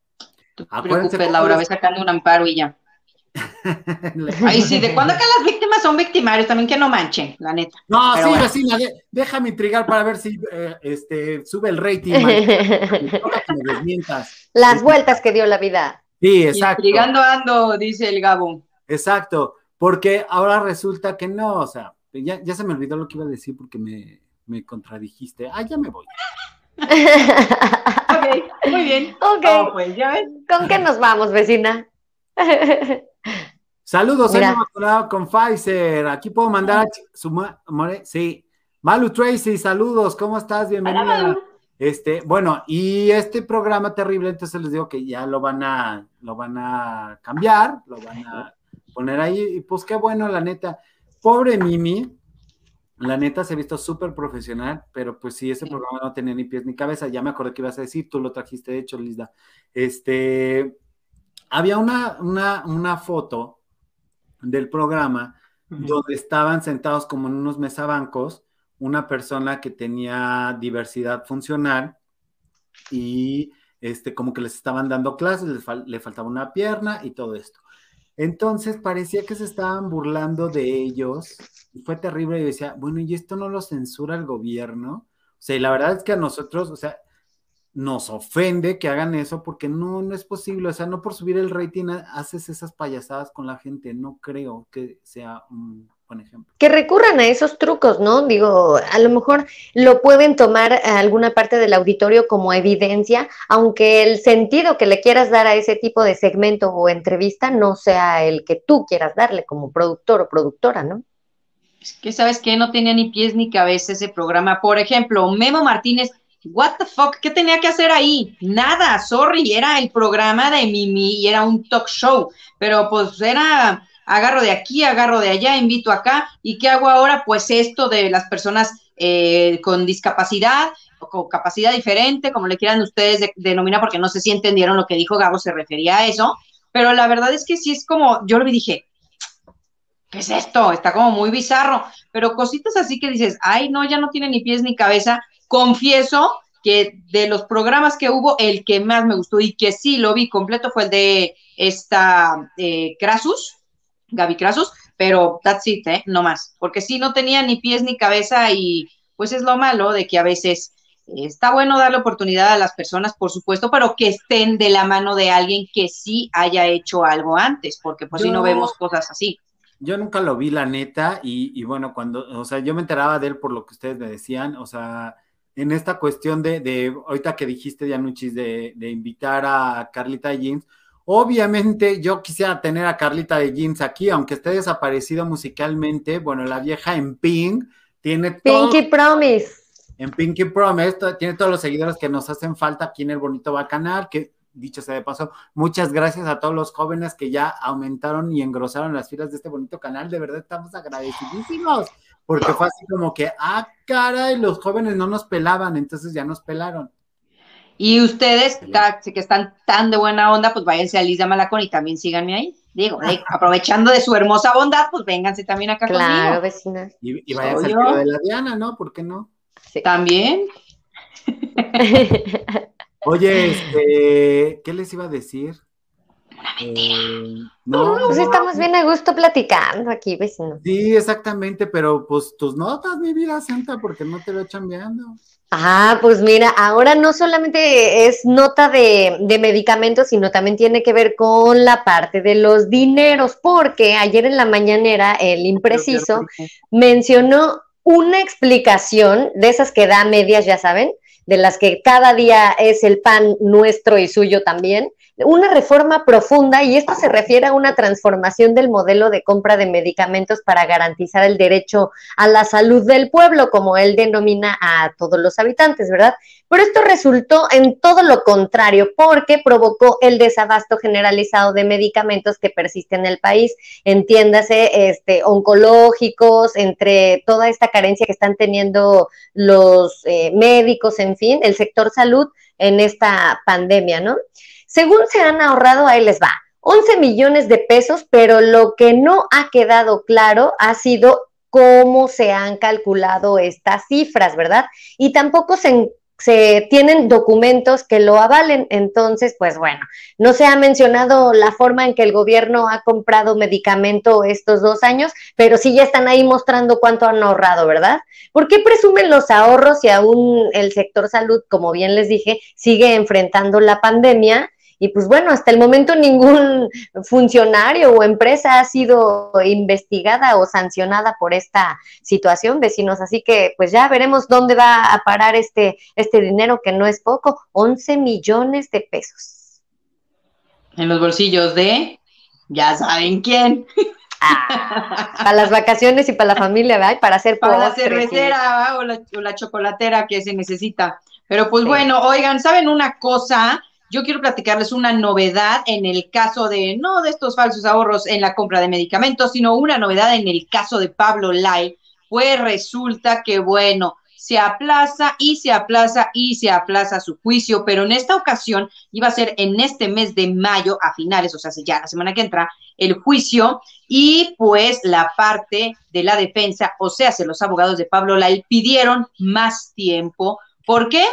te Acuérdense preocupes, Laura, ve sacando un amparo y ya. Ay, sí, ¿de cuándo acá las víctimas son victimarios? También que no manchen, la neta. No, Pero sí, bueno. vecina, de- déjame intrigar para ver si eh, este, sube el rating. que. Las vueltas que dio la vida. Sí, exacto. Intrigando ando, dice el Gabo. Exacto, porque ahora resulta que no, o sea, ya, ya se me olvidó lo que iba a decir porque me, me contradijiste. Ah, ya me voy. Ok, muy bien. Ok. Oh, pues ya ves. ¿Con qué nos vamos, vecina? Saludos, Mira. hemos vacunado con Pfizer. Aquí puedo mandar su sí. Malu Tracy, saludos, ¿cómo estás? Bienvenida. Este, bueno, y este programa terrible, entonces les digo que ya lo van a, lo van a cambiar, lo van a poner ahí, y pues qué bueno, la neta. Pobre Mimi, La neta se ha visto súper profesional, pero pues sí, ese programa no tenía ni pies ni cabeza. Ya me acordé que ibas a decir, tú lo trajiste de hecho, Lisa. Este, había una, una, una foto del programa donde estaban sentados como en unos mesabancos una persona que tenía diversidad funcional y este, como que les estaban dando clases, les fal- le faltaba una pierna y todo esto. Entonces parecía que se estaban burlando de ellos y fue terrible. Y decía, bueno, ¿y esto no lo censura el gobierno? O sea, y la verdad es que a nosotros, o sea, nos ofende que hagan eso porque no, no es posible. O sea, no por subir el rating ha- haces esas payasadas con la gente. No creo que sea un buen ejemplo. que recurran a esos trucos, ¿no? Digo, a lo mejor lo pueden tomar a alguna parte del auditorio como evidencia, aunque el sentido que le quieras dar a ese tipo de segmento o entrevista no sea el que tú quieras darle como productor o productora, ¿no? Es que, ¿sabes qué? No tenía ni pies ni cabeza ese programa. Por ejemplo, Memo Martínez, what the fuck, ¿qué tenía que hacer ahí? Nada, sorry, era el programa de Mimi y era un talk show, pero pues era agarro de aquí, agarro de allá, invito acá, ¿y qué hago ahora? Pues esto de las personas eh, con discapacidad o con capacidad diferente, como le quieran ustedes de- denominar, porque no sé si entendieron lo que dijo Gabo, se refería a eso, pero la verdad es que sí es como, yo lo dije, ¿qué es esto? Está como muy bizarro, pero cositas así que dices, ay, no, ya no tiene ni pies ni cabeza. Confieso que de los programas que hubo, el que más me gustó y que sí lo vi completo fue el de esta eh, Crasus, Gaby Crasus, pero that's it, ¿eh? No más, porque sí no tenía ni pies ni cabeza y pues es lo malo de que a veces eh, está bueno darle oportunidad a las personas, por supuesto, pero que estén de la mano de alguien que sí haya hecho algo antes, porque pues si no Yo- vemos cosas así. Yo nunca lo vi, la neta, y, y bueno, cuando, o sea, yo me enteraba de él por lo que ustedes me decían, o sea, en esta cuestión de, de ahorita que dijiste, Dianuchis, de, de invitar a Carlita Jeans, obviamente yo quisiera tener a Carlita de Jeans aquí, aunque esté desaparecido musicalmente, bueno, la vieja en Pink tiene todo, Pinky Promise. en Pinky Promise, tiene todos los seguidores que nos hacen falta aquí en el bonito bacanal, que dicho sea de paso, muchas gracias a todos los jóvenes que ya aumentaron y engrosaron las filas de este bonito canal, de verdad estamos agradecidísimos, porque fue así como que, ah, caray, los jóvenes no nos pelaban, entonces ya nos pelaron. Y ustedes que están tan de buena onda, pues váyanse a Lisa Malacón y también síganme ahí. Digo, eh, aprovechando de su hermosa bondad, pues vénganse también acá Claro, conmigo. vecina. Y, y vaya a Soy ser yo. tiro de la Diana, ¿no? ¿Por qué no? Sí. También. Oye, este, ¿qué les iba a decir? Eh, no, Pues no, estamos bien a gusto platicando aquí, vecino. Sí, exactamente, pero pues tus notas, mi vida santa, porque no te veo chambeando. Ah, pues mira, ahora no solamente es nota de, de medicamentos, sino también tiene que ver con la parte de los dineros, porque ayer en la mañanera el impreciso mencionó una explicación de esas que da medias, ya saben, de las que cada día es el pan nuestro y suyo también, una reforma profunda y esto se refiere a una transformación del modelo de compra de medicamentos para garantizar el derecho a la salud del pueblo, como él denomina a todos los habitantes, ¿verdad? Pero esto resultó en todo lo contrario, porque provocó el desabasto generalizado de medicamentos que persiste en el país, entiéndase, este, oncológicos, entre toda esta carencia que están teniendo los eh, médicos, en fin, el sector salud en esta pandemia, ¿no? Según se han ahorrado, ahí les va, 11 millones de pesos, pero lo que no ha quedado claro ha sido cómo se han calculado estas cifras, ¿verdad? Y tampoco se, tienen documentos que lo avalen. Entonces, pues bueno, no se ha mencionado la forma en que el gobierno ha comprado medicamento estos dos años, pero sí ya están ahí mostrando cuánto han ahorrado, ¿verdad? ¿Por qué presumen los ahorros si aún el sector salud, como bien les dije, sigue enfrentando la pandemia? Y pues bueno, hasta el momento ningún funcionario o empresa ha sido investigada o sancionada por esta situación, vecinos. Así que pues ya veremos dónde va a parar este, este dinero, que no es poco, 11 millones de pesos. En los bolsillos de, ya saben quién, Ah, para las vacaciones y para la familia, Para hacer para la y- cervecera o la, o la chocolatera que se necesita. Pero pues Sí. bueno, oigan, ¿saben una cosa? Yo quiero platicarles una novedad en el caso de, no de estos falsos ahorros en la compra de medicamentos, sino una novedad en el caso de Pablo Lai, pues resulta que, bueno, se aplaza y se aplaza y se aplaza su juicio, pero en esta ocasión iba a ser en este mes de mayo a finales, o sea, ya la semana que entra, el juicio y pues la parte de la defensa, o sea, se los abogados de Pablo Lai pidieron más tiempo. ¿Por qué?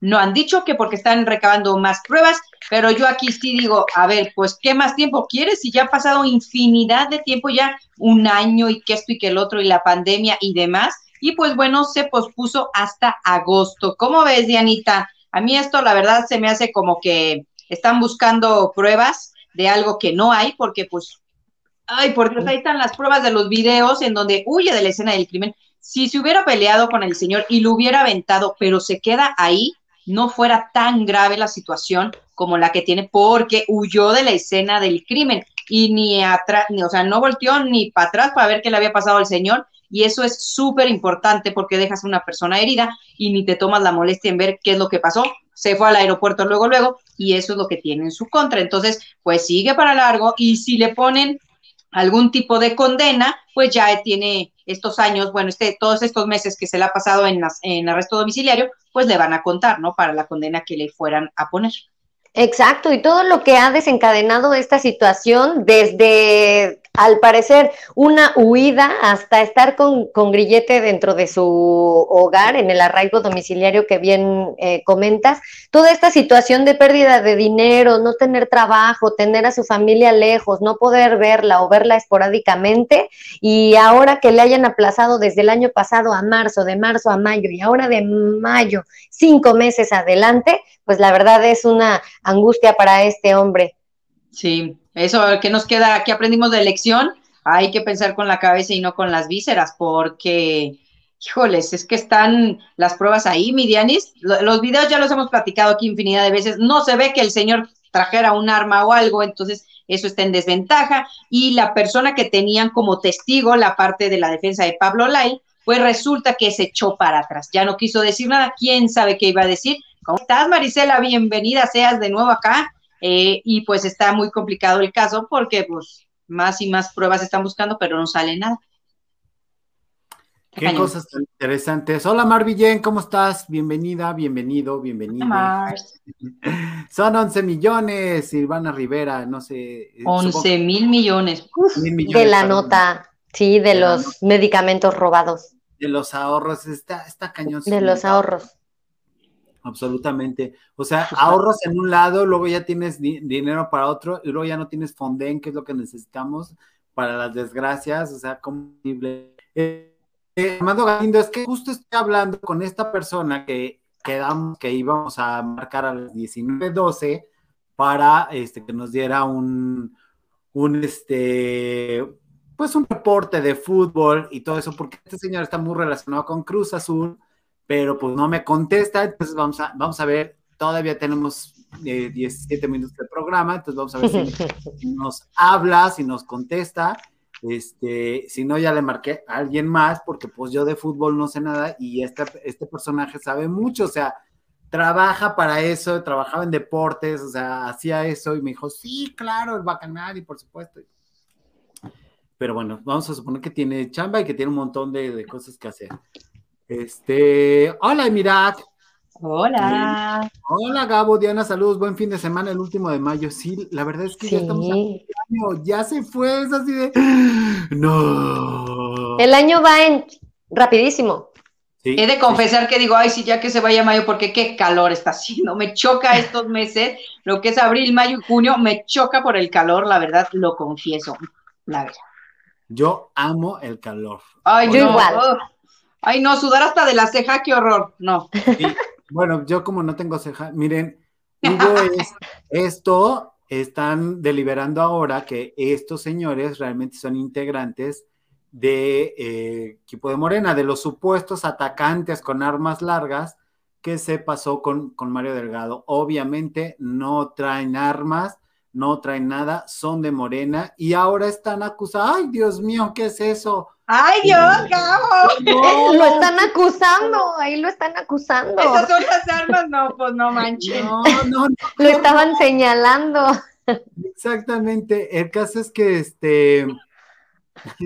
No han dicho que porque están recabando más pruebas, pero yo aquí sí digo, a ver, pues, ¿qué más tiempo quieres? Si ya ha pasado infinidad de tiempo, ya un año y que esto y que el otro y la pandemia y demás. Y pues bueno, se pospuso hasta agosto. ¿Cómo ves, Dianita? A mí esto, la verdad, se me hace como que están buscando pruebas de algo que no hay, porque pues, ay, por Dios, ahí están las pruebas de los videos en donde huye de la escena del crimen. Si se hubiera peleado con el señor y lo hubiera aventado, pero se queda ahí, no fuera tan grave la situación como la que tiene porque huyó de la escena del crimen y ni atrás, ni, o sea, no volteó ni para atrás para ver qué le había pasado al señor y eso es súper importante porque dejas a una persona herida y ni te tomas la molestia en ver qué es lo que pasó. Se fue al aeropuerto luego, luego y eso es lo que tiene en su contra. Entonces, pues sigue para largo y si le ponen algún tipo de condena, pues ya tiene estos años, bueno, este, todos estos meses que se le ha pasado en, en arresto domiciliario, pues le van a contar, ¿no? Para la condena que le fueran a poner. Exacto, y todo lo que ha desencadenado esta situación desde, al parecer, una huida hasta estar con, con Grillete dentro de su hogar, en el arraigo domiciliario que bien eh, comentas, toda esta situación de pérdida de dinero, no tener trabajo, tener a su familia lejos, no poder verla o verla esporádicamente, y ahora que le hayan aplazado desde el año pasado a marzo, de marzo a mayo, y ahora de mayo, cinco meses adelante, pues la verdad es una angustia para este hombre. Sí, eso que nos queda, que aprendimos de lección, hay que pensar con la cabeza y no con las vísceras, porque, híjoles, es que están las pruebas ahí, Midianis. Los videos ya los hemos platicado aquí infinidad de veces. No se ve que el señor trajera un arma o algo, entonces eso está en desventaja. Y la persona que tenían como testigo la parte de la defensa de Pablo Lai, pues resulta que se echó para atrás. Ya no quiso decir nada, quién sabe qué iba a decir, ¿Cómo estás, Marisela? Bienvenida seas de nuevo acá. Eh, y pues está muy complicado el caso porque pues más y más pruebas están buscando, pero no sale nada. Qué cosas tan interesantes. Hola Marvillén, ¿cómo estás? Bienvenida, bienvenido, bienvenida. Son 11 millones, Silvana Rivera, no sé. 11 mil millones. De la nota, sí, de, los medicamentos robados. De los ahorros, está, está cañón. De los ahorros. Absolutamente. O sea, ahorros en un lado, luego ya tienes dinero para otro, y luego ya no tienes fonden, que es lo que necesitamos para las desgracias. O sea, como eh, eh, Galindo, es que justo estoy hablando con esta persona que quedamos que íbamos a marcar a las 19.12 para este, que nos diera un, un este, pues un reporte de fútbol y todo eso, porque este señor está muy relacionado con Cruz Azul pero pues no me contesta, entonces vamos a, vamos a ver, todavía tenemos 17 eh, minutos de programa, entonces vamos a ver si nos habla, si nos contesta, este, si no ya le marqué a alguien más, porque pues yo de fútbol no sé nada y este, este personaje sabe mucho, o sea, trabaja para eso, trabajaba en deportes, o sea, hacía eso y me dijo, sí, claro, el bacanal y por supuesto. Pero bueno, vamos a suponer que tiene chamba y que tiene un montón de, de cosas que hacer. Este, hola Emirat. Hola. hola Gabo, Diana, saludos, buen fin de semana, el último de mayo. Sí, la verdad es que ya estamos a año, ya se fue, es así de no. El año va en rapidísimo. He de confesar que digo, ay, sí, ya que se vaya mayo, porque qué calor está haciendo. Me choca estos meses, lo que es abril, mayo y junio, me choca por el calor, la verdad, lo confieso. La verdad. Yo amo el calor. Ay, yo igual. Ay, no, sudar hasta de la ceja, qué horror. No. bueno, yo como no tengo ceja, miren, digo esto, están deliberando ahora que estos señores realmente son integrantes de eh, equipo de Morena, de los supuestos atacantes con armas largas que se pasó con, con Mario Delgado. Obviamente no traen armas, no traen nada, son de Morena y ahora están acusados. Ay, Dios mío, ¿qué es eso? ¡Ay, Dios, Gabo! Lo están acusando, ahí lo están acusando. Esas son las armas, no, pues no manches. No, no, no. Lo estaban señalando. Exactamente. El caso es que este.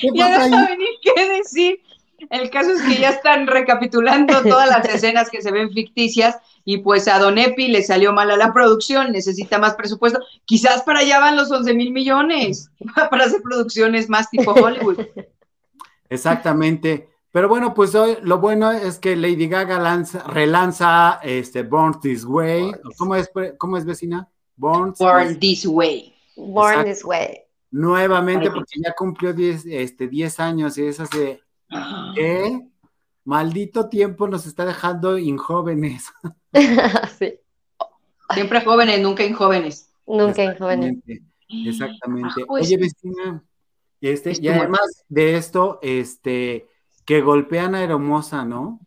¿Qué Ya pasa no ahí? saben ni qué decir. El caso es que ya están recapitulando todas las escenas que se ven ficticias y pues a Don Epi le salió mal a la producción, necesita más presupuesto. Quizás para allá van los 11 mil millones para hacer producciones más tipo Hollywood. Exactamente. Pero bueno, pues hoy lo bueno es que Lady Gaga lanza- relanza este Born This Way. ¿Cómo es, cómo es vecina? Born, Born This Way. Born Exacto. this way. nuevamente porque ya cumplió 10 este, 10 años y es así, ¿qué? Maldito tiempo nos está dejando injóvenes. sí. Siempre jóvenes, nunca injóvenes. Nunca en jóvenes. Exactamente. Exactamente. Ah, pues, Oye, vecina, este, es y además de esto, este, que golpean a Hermosa, ¿no?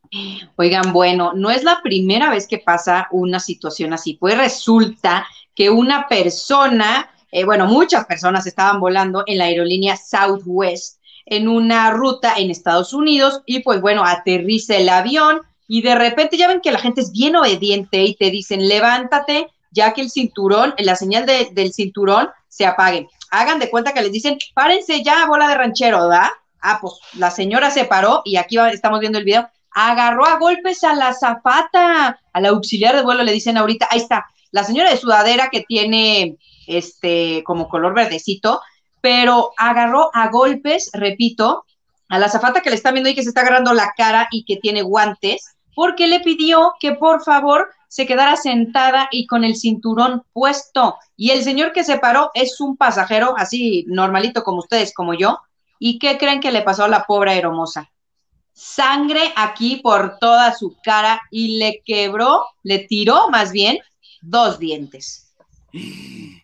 Oigan, bueno, no es la primera vez que pasa una situación así, pues resulta que una persona, eh, bueno, muchas personas estaban volando en la aerolínea Southwest en una ruta en Estados Unidos y pues bueno, aterriza el avión y de repente ya ven que la gente es bien obediente y te dicen, levántate, ya que el cinturón, la señal de- del cinturón se apague. Hagan de cuenta que les dicen, párense ya, bola de ranchero, ¿verdad? Ah, pues la señora se paró y aquí estamos viendo el video, agarró a golpes a la zapata, a la auxiliar de vuelo, le dicen ahorita, ahí está, la señora de sudadera que tiene este como color verdecito, pero agarró a golpes, repito, a la zafata que le está viendo y que se está agarrando la cara y que tiene guantes, porque le pidió que por favor se quedara sentada y con el cinturón puesto. Y el señor que se paró es un pasajero así normalito como ustedes, como yo. ¿Y qué creen que le pasó a la pobre hermosa? Sangre aquí por toda su cara y le quebró, le tiró más bien dos dientes.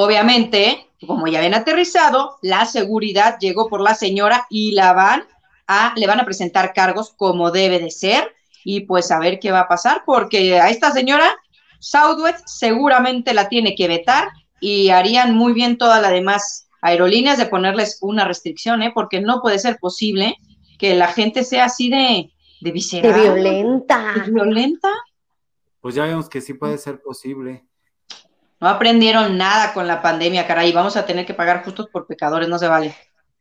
Obviamente, como ya habían aterrizado, la seguridad llegó por la señora y la van a, le van a presentar cargos como debe de ser y pues a ver qué va a pasar, porque a esta señora Southwest seguramente la tiene que vetar y harían muy bien todas las demás aerolíneas de ponerles una restricción, ¿eh? porque no puede ser posible que la gente sea así de, de De visceral, violenta. de violenta. Pues ya vemos que sí puede ser posible. No aprendieron nada con la pandemia, caray. Vamos a tener que pagar justos por pecadores, no se vale.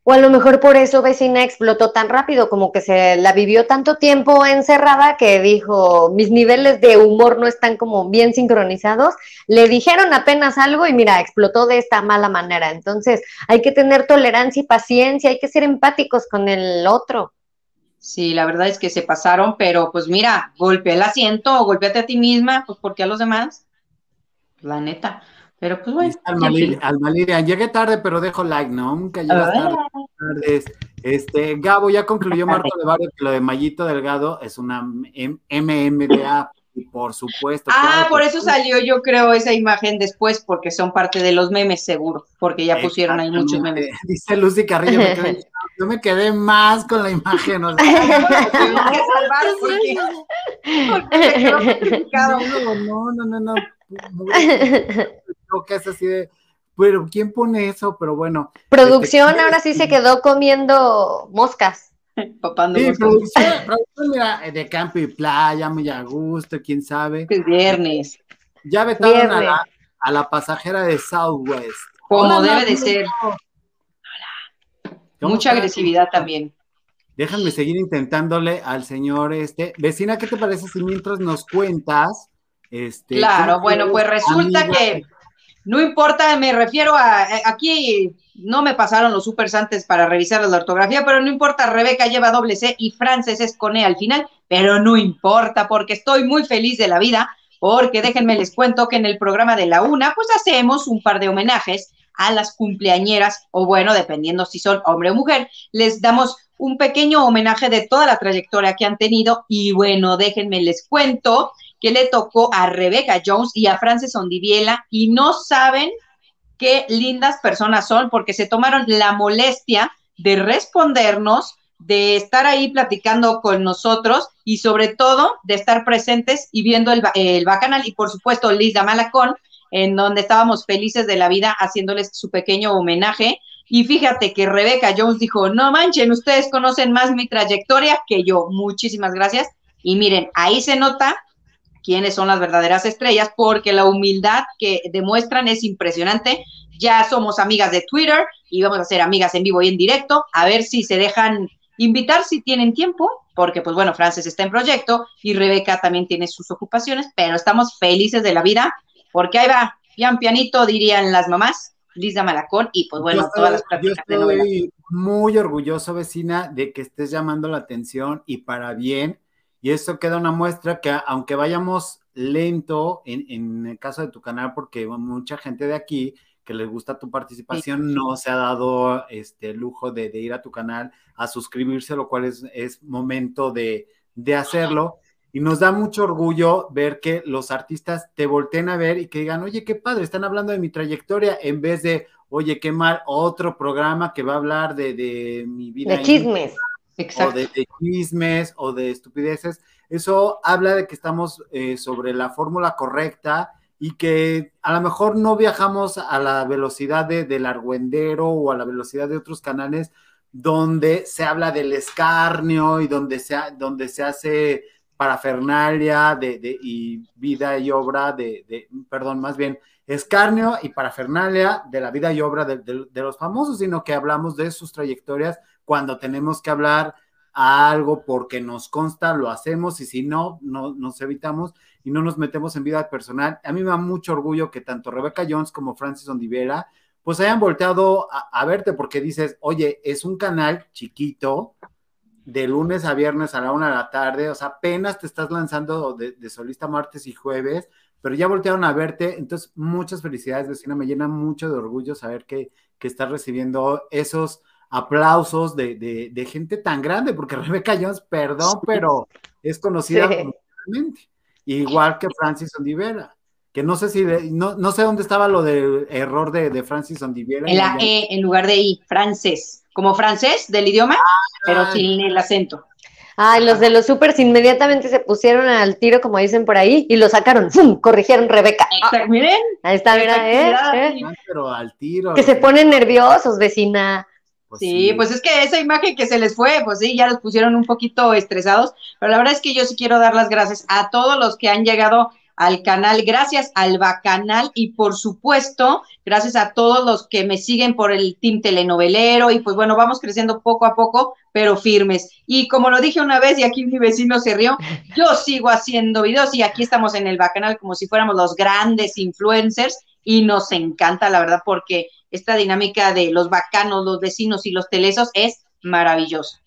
O a lo mejor por eso vecina explotó tan rápido, como que se la vivió tanto tiempo encerrada que dijo, mis niveles de humor no están como bien sincronizados. Le dijeron apenas algo y mira, explotó de esta mala manera. Entonces hay que tener tolerancia y paciencia, hay que ser empáticos con el otro. Sí, la verdad es que se pasaron, pero pues mira, golpea el asiento o golpeate a ti misma, pues porque a los demás, la neta. Pero pues bueno, Dice Alma en Lili- fin. Alma Lilian, llegué tarde, pero dejo like, ¿no? Nunca llegas Ah. tarde. tardes. Este, Gabo, ya concluyó Marco de Barrio que lo de Mayito Delgado es una MMDA, y por supuesto. Ah, claro por eso salió yo creo esa imagen después, porque son parte de los memes seguro, porque ya pusieron ahí muchos memes. Dice Lucy Carrillo, me quedé- yo me quedé más con la imagen. o sea, que salvar porque, no, no, no, no. Creo que es así de, pero ¿quién pone eso? Pero bueno. Producción Este, ahora sí se quedó comiendo moscas. Papando Sí, producción, producción, mira, de campo y playa, muy a gusto, quién sabe. es viernes, Ya vetaron a la, a la pasajera de Southwest. como Hola, debe de ser. ¿Cómo Mucha estás? agresividad también. Déjame seguir intentándole al señor este. Vecina, ¿qué te parece si mientras nos cuentas? Este, Claro, bueno, pues resulta que no importa, me refiero a, a- aquí no me pasaron los supers antes para revisar la ortografía, pero no importa, Rebeca lleva doble C y Frances es con E al final, pero no importa porque estoy muy feliz de la vida, porque déjenme les cuento que en el programa de la una, pues hacemos un par de homenajes a las cumpleañeras, o bueno, dependiendo si son hombre o mujer, les damos un pequeño homenaje de toda la trayectoria que han tenido y bueno, déjenme les cuento que le tocó a Rebecca Jones y a Frances Ondiviela y no saben qué lindas personas son porque se tomaron la molestia de respondernos, de estar ahí platicando con nosotros y sobre todo de estar presentes y viendo el, el bacanal y por supuesto Lisa Malacón, en donde estábamos felices de la vida haciéndoles su pequeño homenaje. Y fíjate que Rebecca Jones dijo, no manchen, ustedes conocen más mi trayectoria que yo. Muchísimas gracias. Y miren, ahí se nota quiénes son las verdaderas estrellas, porque la humildad que demuestran es impresionante. Ya somos amigas de Twitter y vamos a ser amigas en vivo y en directo, a ver si se dejan invitar si tienen tiempo, porque pues bueno, Frances está en proyecto y Rebeca también tiene sus ocupaciones, pero estamos felices de la vida, porque ahí va, pian pianito dirían las mamás, Lisa Malacón y pues bueno, Yo todas las prácticas de novela. estoy muy orgulloso, vecina, de que estés llamando la atención y para bien. Y esto queda una muestra que aunque vayamos lento en, en el caso de tu canal, porque mucha gente de aquí que les gusta tu participación no se ha dado este lujo de, de ir a tu canal a suscribirse, lo cual es, es momento de, de hacerlo. Y nos da mucho orgullo ver que los artistas te volteen a ver y que digan, oye, qué padre, están hablando de mi trayectoria en vez de, oye, qué mal, otro programa que va a hablar de, de mi vida. De chismes. Exacto. de, de chismes o de estupideces. Eso habla de que estamos eh, sobre la fórmula correcta y que a lo mejor no viajamos a la velocidad de, del argüendero o a la velocidad de otros canales donde se habla del escarnio y donde se, donde se hace parafernalia de, de- y vida y obra de, de- perdón, más bien escarnio y parafernalia de la vida y obra de, de- de los famosos, sino que hablamos de sus trayectorias cuando tenemos que hablar a algo porque nos consta, lo hacemos y si no, no nos evitamos y no nos metemos en vida personal. A mí me da mucho orgullo que tanto Rebecca Jones como Francis Ondivera pues hayan volteado a, verte porque dices, oye, es un canal chiquito de lunes a viernes a la una de la tarde, o sea, apenas te estás lanzando de, de solista martes y jueves, pero ya voltearon a verte, entonces muchas felicidades, vecina, me llena mucho de orgullo saber que, que estás recibiendo esos aplausos de, de, de gente tan grande, porque Rebeca Jones, perdón, pero es conocida Sí. igual que Francis Ondivera, que no sé si, de- no, no sé dónde estaba lo del error de, de Francis Ondivera. En la E en lugar de I, francés, como francés del idioma, pero Ay. sin el acento. Ay, los de los supers inmediatamente se pusieron al tiro, como dicen por ahí, y lo sacaron. ¡Fum! Corrigieron Rebeca. Exacto, miren, Ahí está, mira, ¿eh? ¿eh? Ah, pero al tiro. Que se ponen nerviosos, vecina. Pues Sí, pues es que esa imagen que se les fue, pues sí, ya los pusieron un poquito estresados, pero la verdad es que yo sí quiero dar las gracias a todos los que han llegado al canal, gracias al Bacanal y por supuesto, gracias a todos los que me siguen por el team telenovelero y pues bueno, vamos creciendo poco a poco, pero firmes. Y como lo dije una vez y aquí mi vecino se rió, yo sigo haciendo videos y aquí estamos en el Bacanal como si fuéramos los grandes influencers y nos encanta, la verdad, porque esta dinámica de los bacanos, los vecinos y los telesos es maravillosa.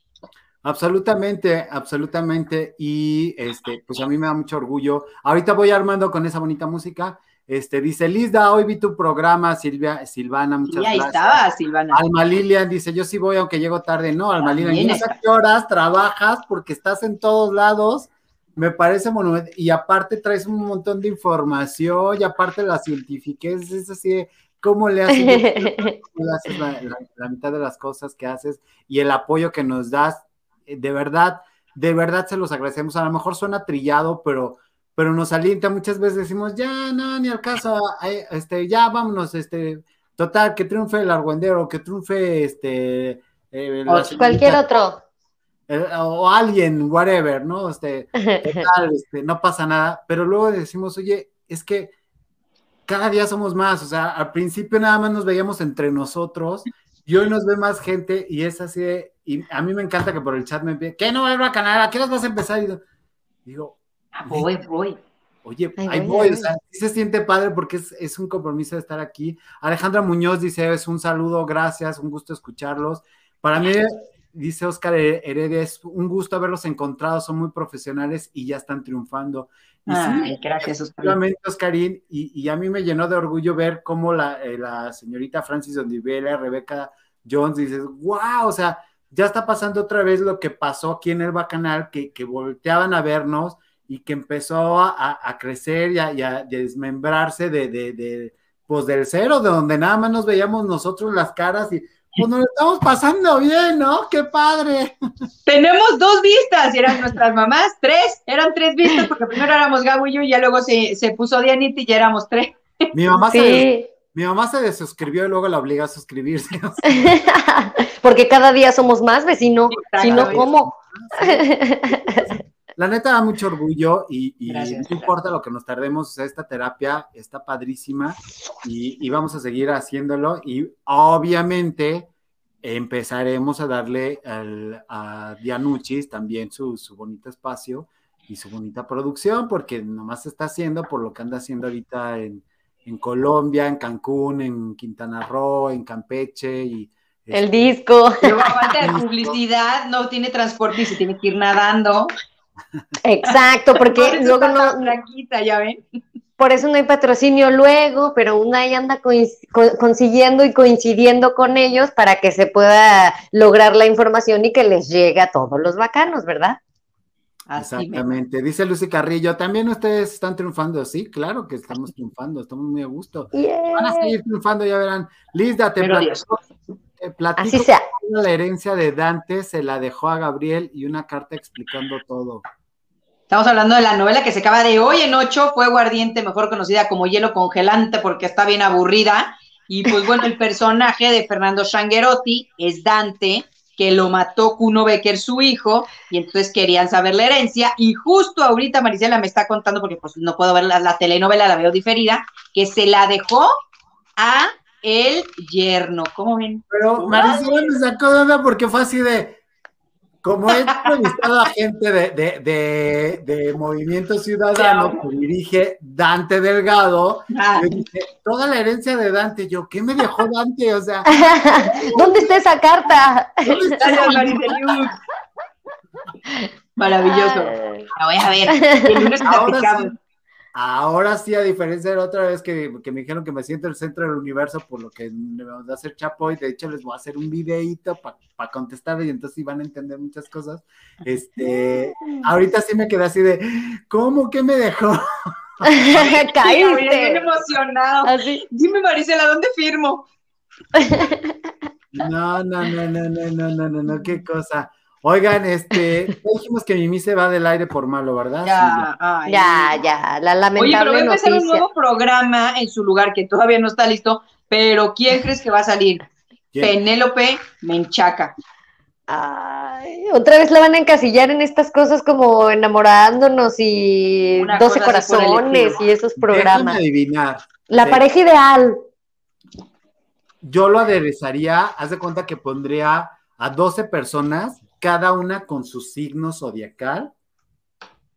Absolutamente, absolutamente. Y este, pues a mí me da mucho orgullo. Ahorita voy armando con esa bonita música. Este, dice Lizda, hoy vi tu programa, Silvia, Silvana, muchas Y ahí gracias. estaba, Silvana. Alma Lilian dice, yo sí voy aunque llego tarde. No, Alma Lilian, También no sé qué horas trabajas porque estás en todos lados. Me parece monumental. Y aparte traes un montón de información y aparte la cientifiquez. Es así, de, ¿cómo le haces? la, la- la mitad de las cosas que haces y el apoyo que nos das, eh, de verdad, de verdad se los agradecemos. A lo mejor suena trillado, pero, pero nos alienta. Muchas veces decimos, ya, no, ni al caso, ay, este, ya vámonos, este, total, que triunfe el argüendero, que triunfe este. eh, O Cualquier otro. eh, o alguien, whatever, ¿no? Este, total, este, no pasa nada, pero luego decimos, oye, es que cada día somos más, o sea, al principio nada más nos veíamos entre nosotros y hoy nos ve más gente y es así de, y a mí me encanta que por el chat me envíen, ¿qué no va a canal? ¿A qué horas vas a empezar? Y digo, Voy, voy. Oye, Ahí ahí voy, o sea, sí se siente padre porque es, es un compromiso de estar aquí. Alejandra Muñoz dice, es un saludo, gracias, un gusto escucharlos. Para mí, dice Oscar Heredia, es un gusto haberlos encontrado, son muy profesionales y ya están triunfando. Y sí, gracias, Oscar. efectivamente, Oscarín, y, y a mí me llenó de orgullo ver cómo la, eh, la señorita Francis Ondivela, Rebeca Jones, dices, wow, o sea, ya está pasando otra vez lo que pasó aquí en el Bacanal, que, que volteaban a vernos y que empezó a, a- a crecer y a, y a desmembrarse de, de, de, pues del cero, de donde nada más nos veíamos nosotros las caras y pues nos lo estamos pasando bien, ¿no? ¡Qué padre! Tenemos dos vistas, y eran nuestras mamás, tres, eran tres vistas, porque primero éramos Gabo y yo, y ya luego se, se puso Dianita y ya éramos tres. Mi mamá, se, Sí. mi mamá se desuscribió y luego la obliga a suscribirse. Porque cada día somos más, vecino. Si no. ¿cómo? la neta da mucho orgullo y, y Gracias, no importa lo que nos tardemos, esta terapia está padrísima y, y vamos a seguir haciéndolo y obviamente empezaremos a darle al- a Dianuchis también su, su bonito espacio y su bonita producción, porque nomás se está haciendo por lo que anda haciendo ahorita en, en Colombia, en Cancún, en Quintana Roo, en Campeche y... El este, disco. Luego, falta de publicidad, no tiene transporte y se tiene que ir nadando. Exacto, Por porque luego no, tan flaquita, ya ven. por eso no hay patrocinio luego, pero una ahí anda consiguiendo y coincidiendo con ellos para que se pueda lograr la información y que les llegue a todos los bacanos, ¿verdad? Así me- Exactamente. Dice Lucy Carrillo, ¿también ustedes están triunfando? Sí, claro que estamos triunfando, estamos muy a gusto. Van a seguir triunfando, ya verán. Lizda, te Pero platico Así sea. la herencia de Dante se la dejó a Gabriel y una carta explicando todo. Estamos hablando de la novela que se acaba de hoy en 8, Fuego Ardiente, mejor conocida como Hielo Congelante porque está bien aburrida. Y pues bueno, el personaje de Fernando Shangherotti es Dante, que lo mató Kuno Becker, su hijo, y entonces querían saber la herencia. Y justo ahorita Marisela me está contando, porque pues no puedo ver la, la telenovela, la veo diferida, que se la dejó a el yerno. ¿Cómo ven? Pero Maricela me sacó de onda porque fue así de, como he entrevistado a gente de, de, de, de Movimiento Ciudadano que dirige Dante Delgado, Ah, yo dije, toda la herencia de Dante, yo, ¿qué me dejó Dante? O sea, ¿Dónde está esa carta? ¿dónde está. Maravilloso. Ay. La voy a ver. El lunes Ahora platicamos. sí, ahora sí, a diferencia de la otra vez que, que me dijeron que me siento el centro del universo por lo que me vamos a hacer Chapo y de hecho les voy a hacer un videíto para contestar y entonces sí van a entender muchas cosas. Este, ahorita sí me quedé así de, ¿cómo que me dejó? Sí, Gabriel, bien Caíste. emocionado. Así. Dime, Marisela, ¿dónde firmo? No, no, no, no, no, no, no, no, no, qué cosa. Oigan, este, ya dijimos que Mimi se va del aire por malo, ¿verdad? Sí, Ya, ay. Ya, ya, la Oye, pero va lamentable a empezar un nuevo programa en su lugar que todavía no está listo, pero ¿quién crees que va a salir? ¿Quién? Penélope Menchaca. Ay, otra vez la van a encasillar en estas cosas como enamorándonos y Una 12 cosa así por el corazones y esos Déjame programas. adivinar. La Sí. pareja ideal. Yo lo aderezaría, haz de cuenta que pondría a 12 personas, cada una con su signo zodiacal,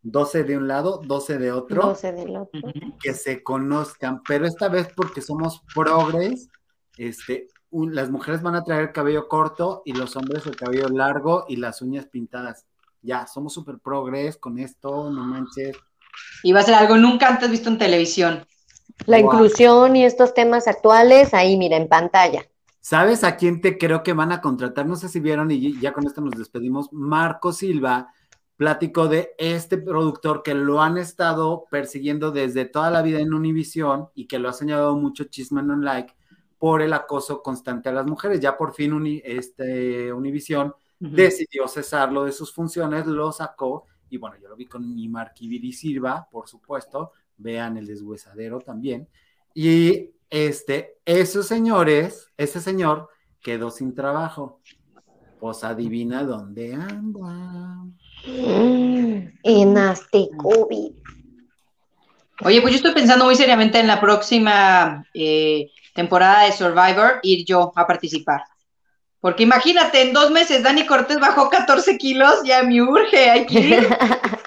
12 de un lado, 12 de otro, 12 del otro. que se conozcan, pero esta vez porque somos progres, este, un- las mujeres van a traer el cabello corto y los hombres el cabello largo y las uñas pintadas. Ya, somos súper progres con esto, no manches. Y va a ser algo nunca antes visto en televisión. La Wow. inclusión y estos temas actuales, ahí mira, en pantalla. ¿Sabes a quién te creo que van a contratar? No sé si vieron y ya con esto nos despedimos. Marco Silva platicó de este productor que lo han estado persiguiendo desde toda la vida en Univision y que lo ha señalado mucho Chisman on Like por el acoso constante a las mujeres. Ya por fin Uni- este, Univision decidió cesarlo de sus funciones, lo sacó y bueno, yo lo vi con mi Marquiviri Silva, por supuesto, vean el deshuesadero también. Y este, esos señores, ese señor quedó sin trabajo. Pues adivina dónde anda. En Aztecovid. Oye, pues yo estoy pensando muy seriamente en la próxima eh, temporada de Survivor ir yo a participar. Porque imagínate, en dos meses Dani Cortés bajó 14 kilos, ya me urge, hay que ir.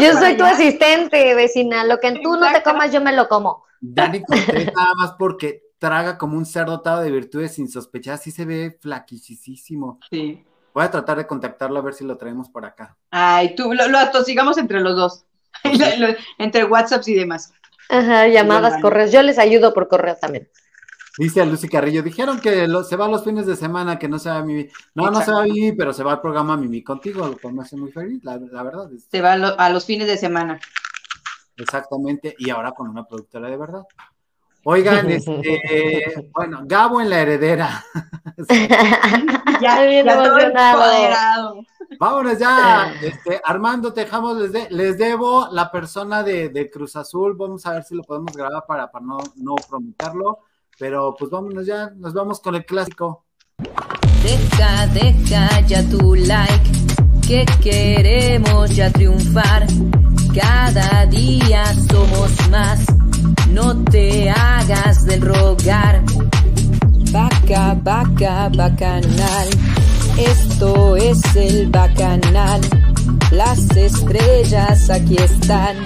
Yo soy tu asistente, vecina. Lo que tú no te comas, yo me lo como. Dani Cortés nada más porque traga como un cerdo dotado de virtudes sin sospechar, sí se ve flaquisísimo. Sí. Voy a tratar de contactarlo a ver si lo traemos por acá. Ay, tú, lo, lo atosigamos entre los dos. Entre WhatsApps y demás. Ajá, llamadas, correos. Yo les ayudo por correo también. Dice a Lucy Carrillo, dijeron que lo- se va los fines de semana, que no se va Mimi. No, no se va Mimi, pero se va al programa Mimi contigo, lo cual me hace muy feliz, la, la verdad. es- Se va a, lo- a los fines de semana. exactamente, y ahora con una productora de verdad. Oigan, este, bueno, Gabo en la heredera. Ya, bien ya emocionado. empoderado. Vámonos ya, este, Armando Tejamos, les, de- les debo la persona de, de Cruz Azul, vamos a ver si lo podemos grabar para, para no, no prometerlo, pero pues vámonos ya, nos vamos con el clásico. Deja, deja ya tu like. que queremos ya triunfar. Cada día somos más, no te hagas del rogar. Vaca, vaca, bacanal, esto es el bacanal. Las estrellas aquí están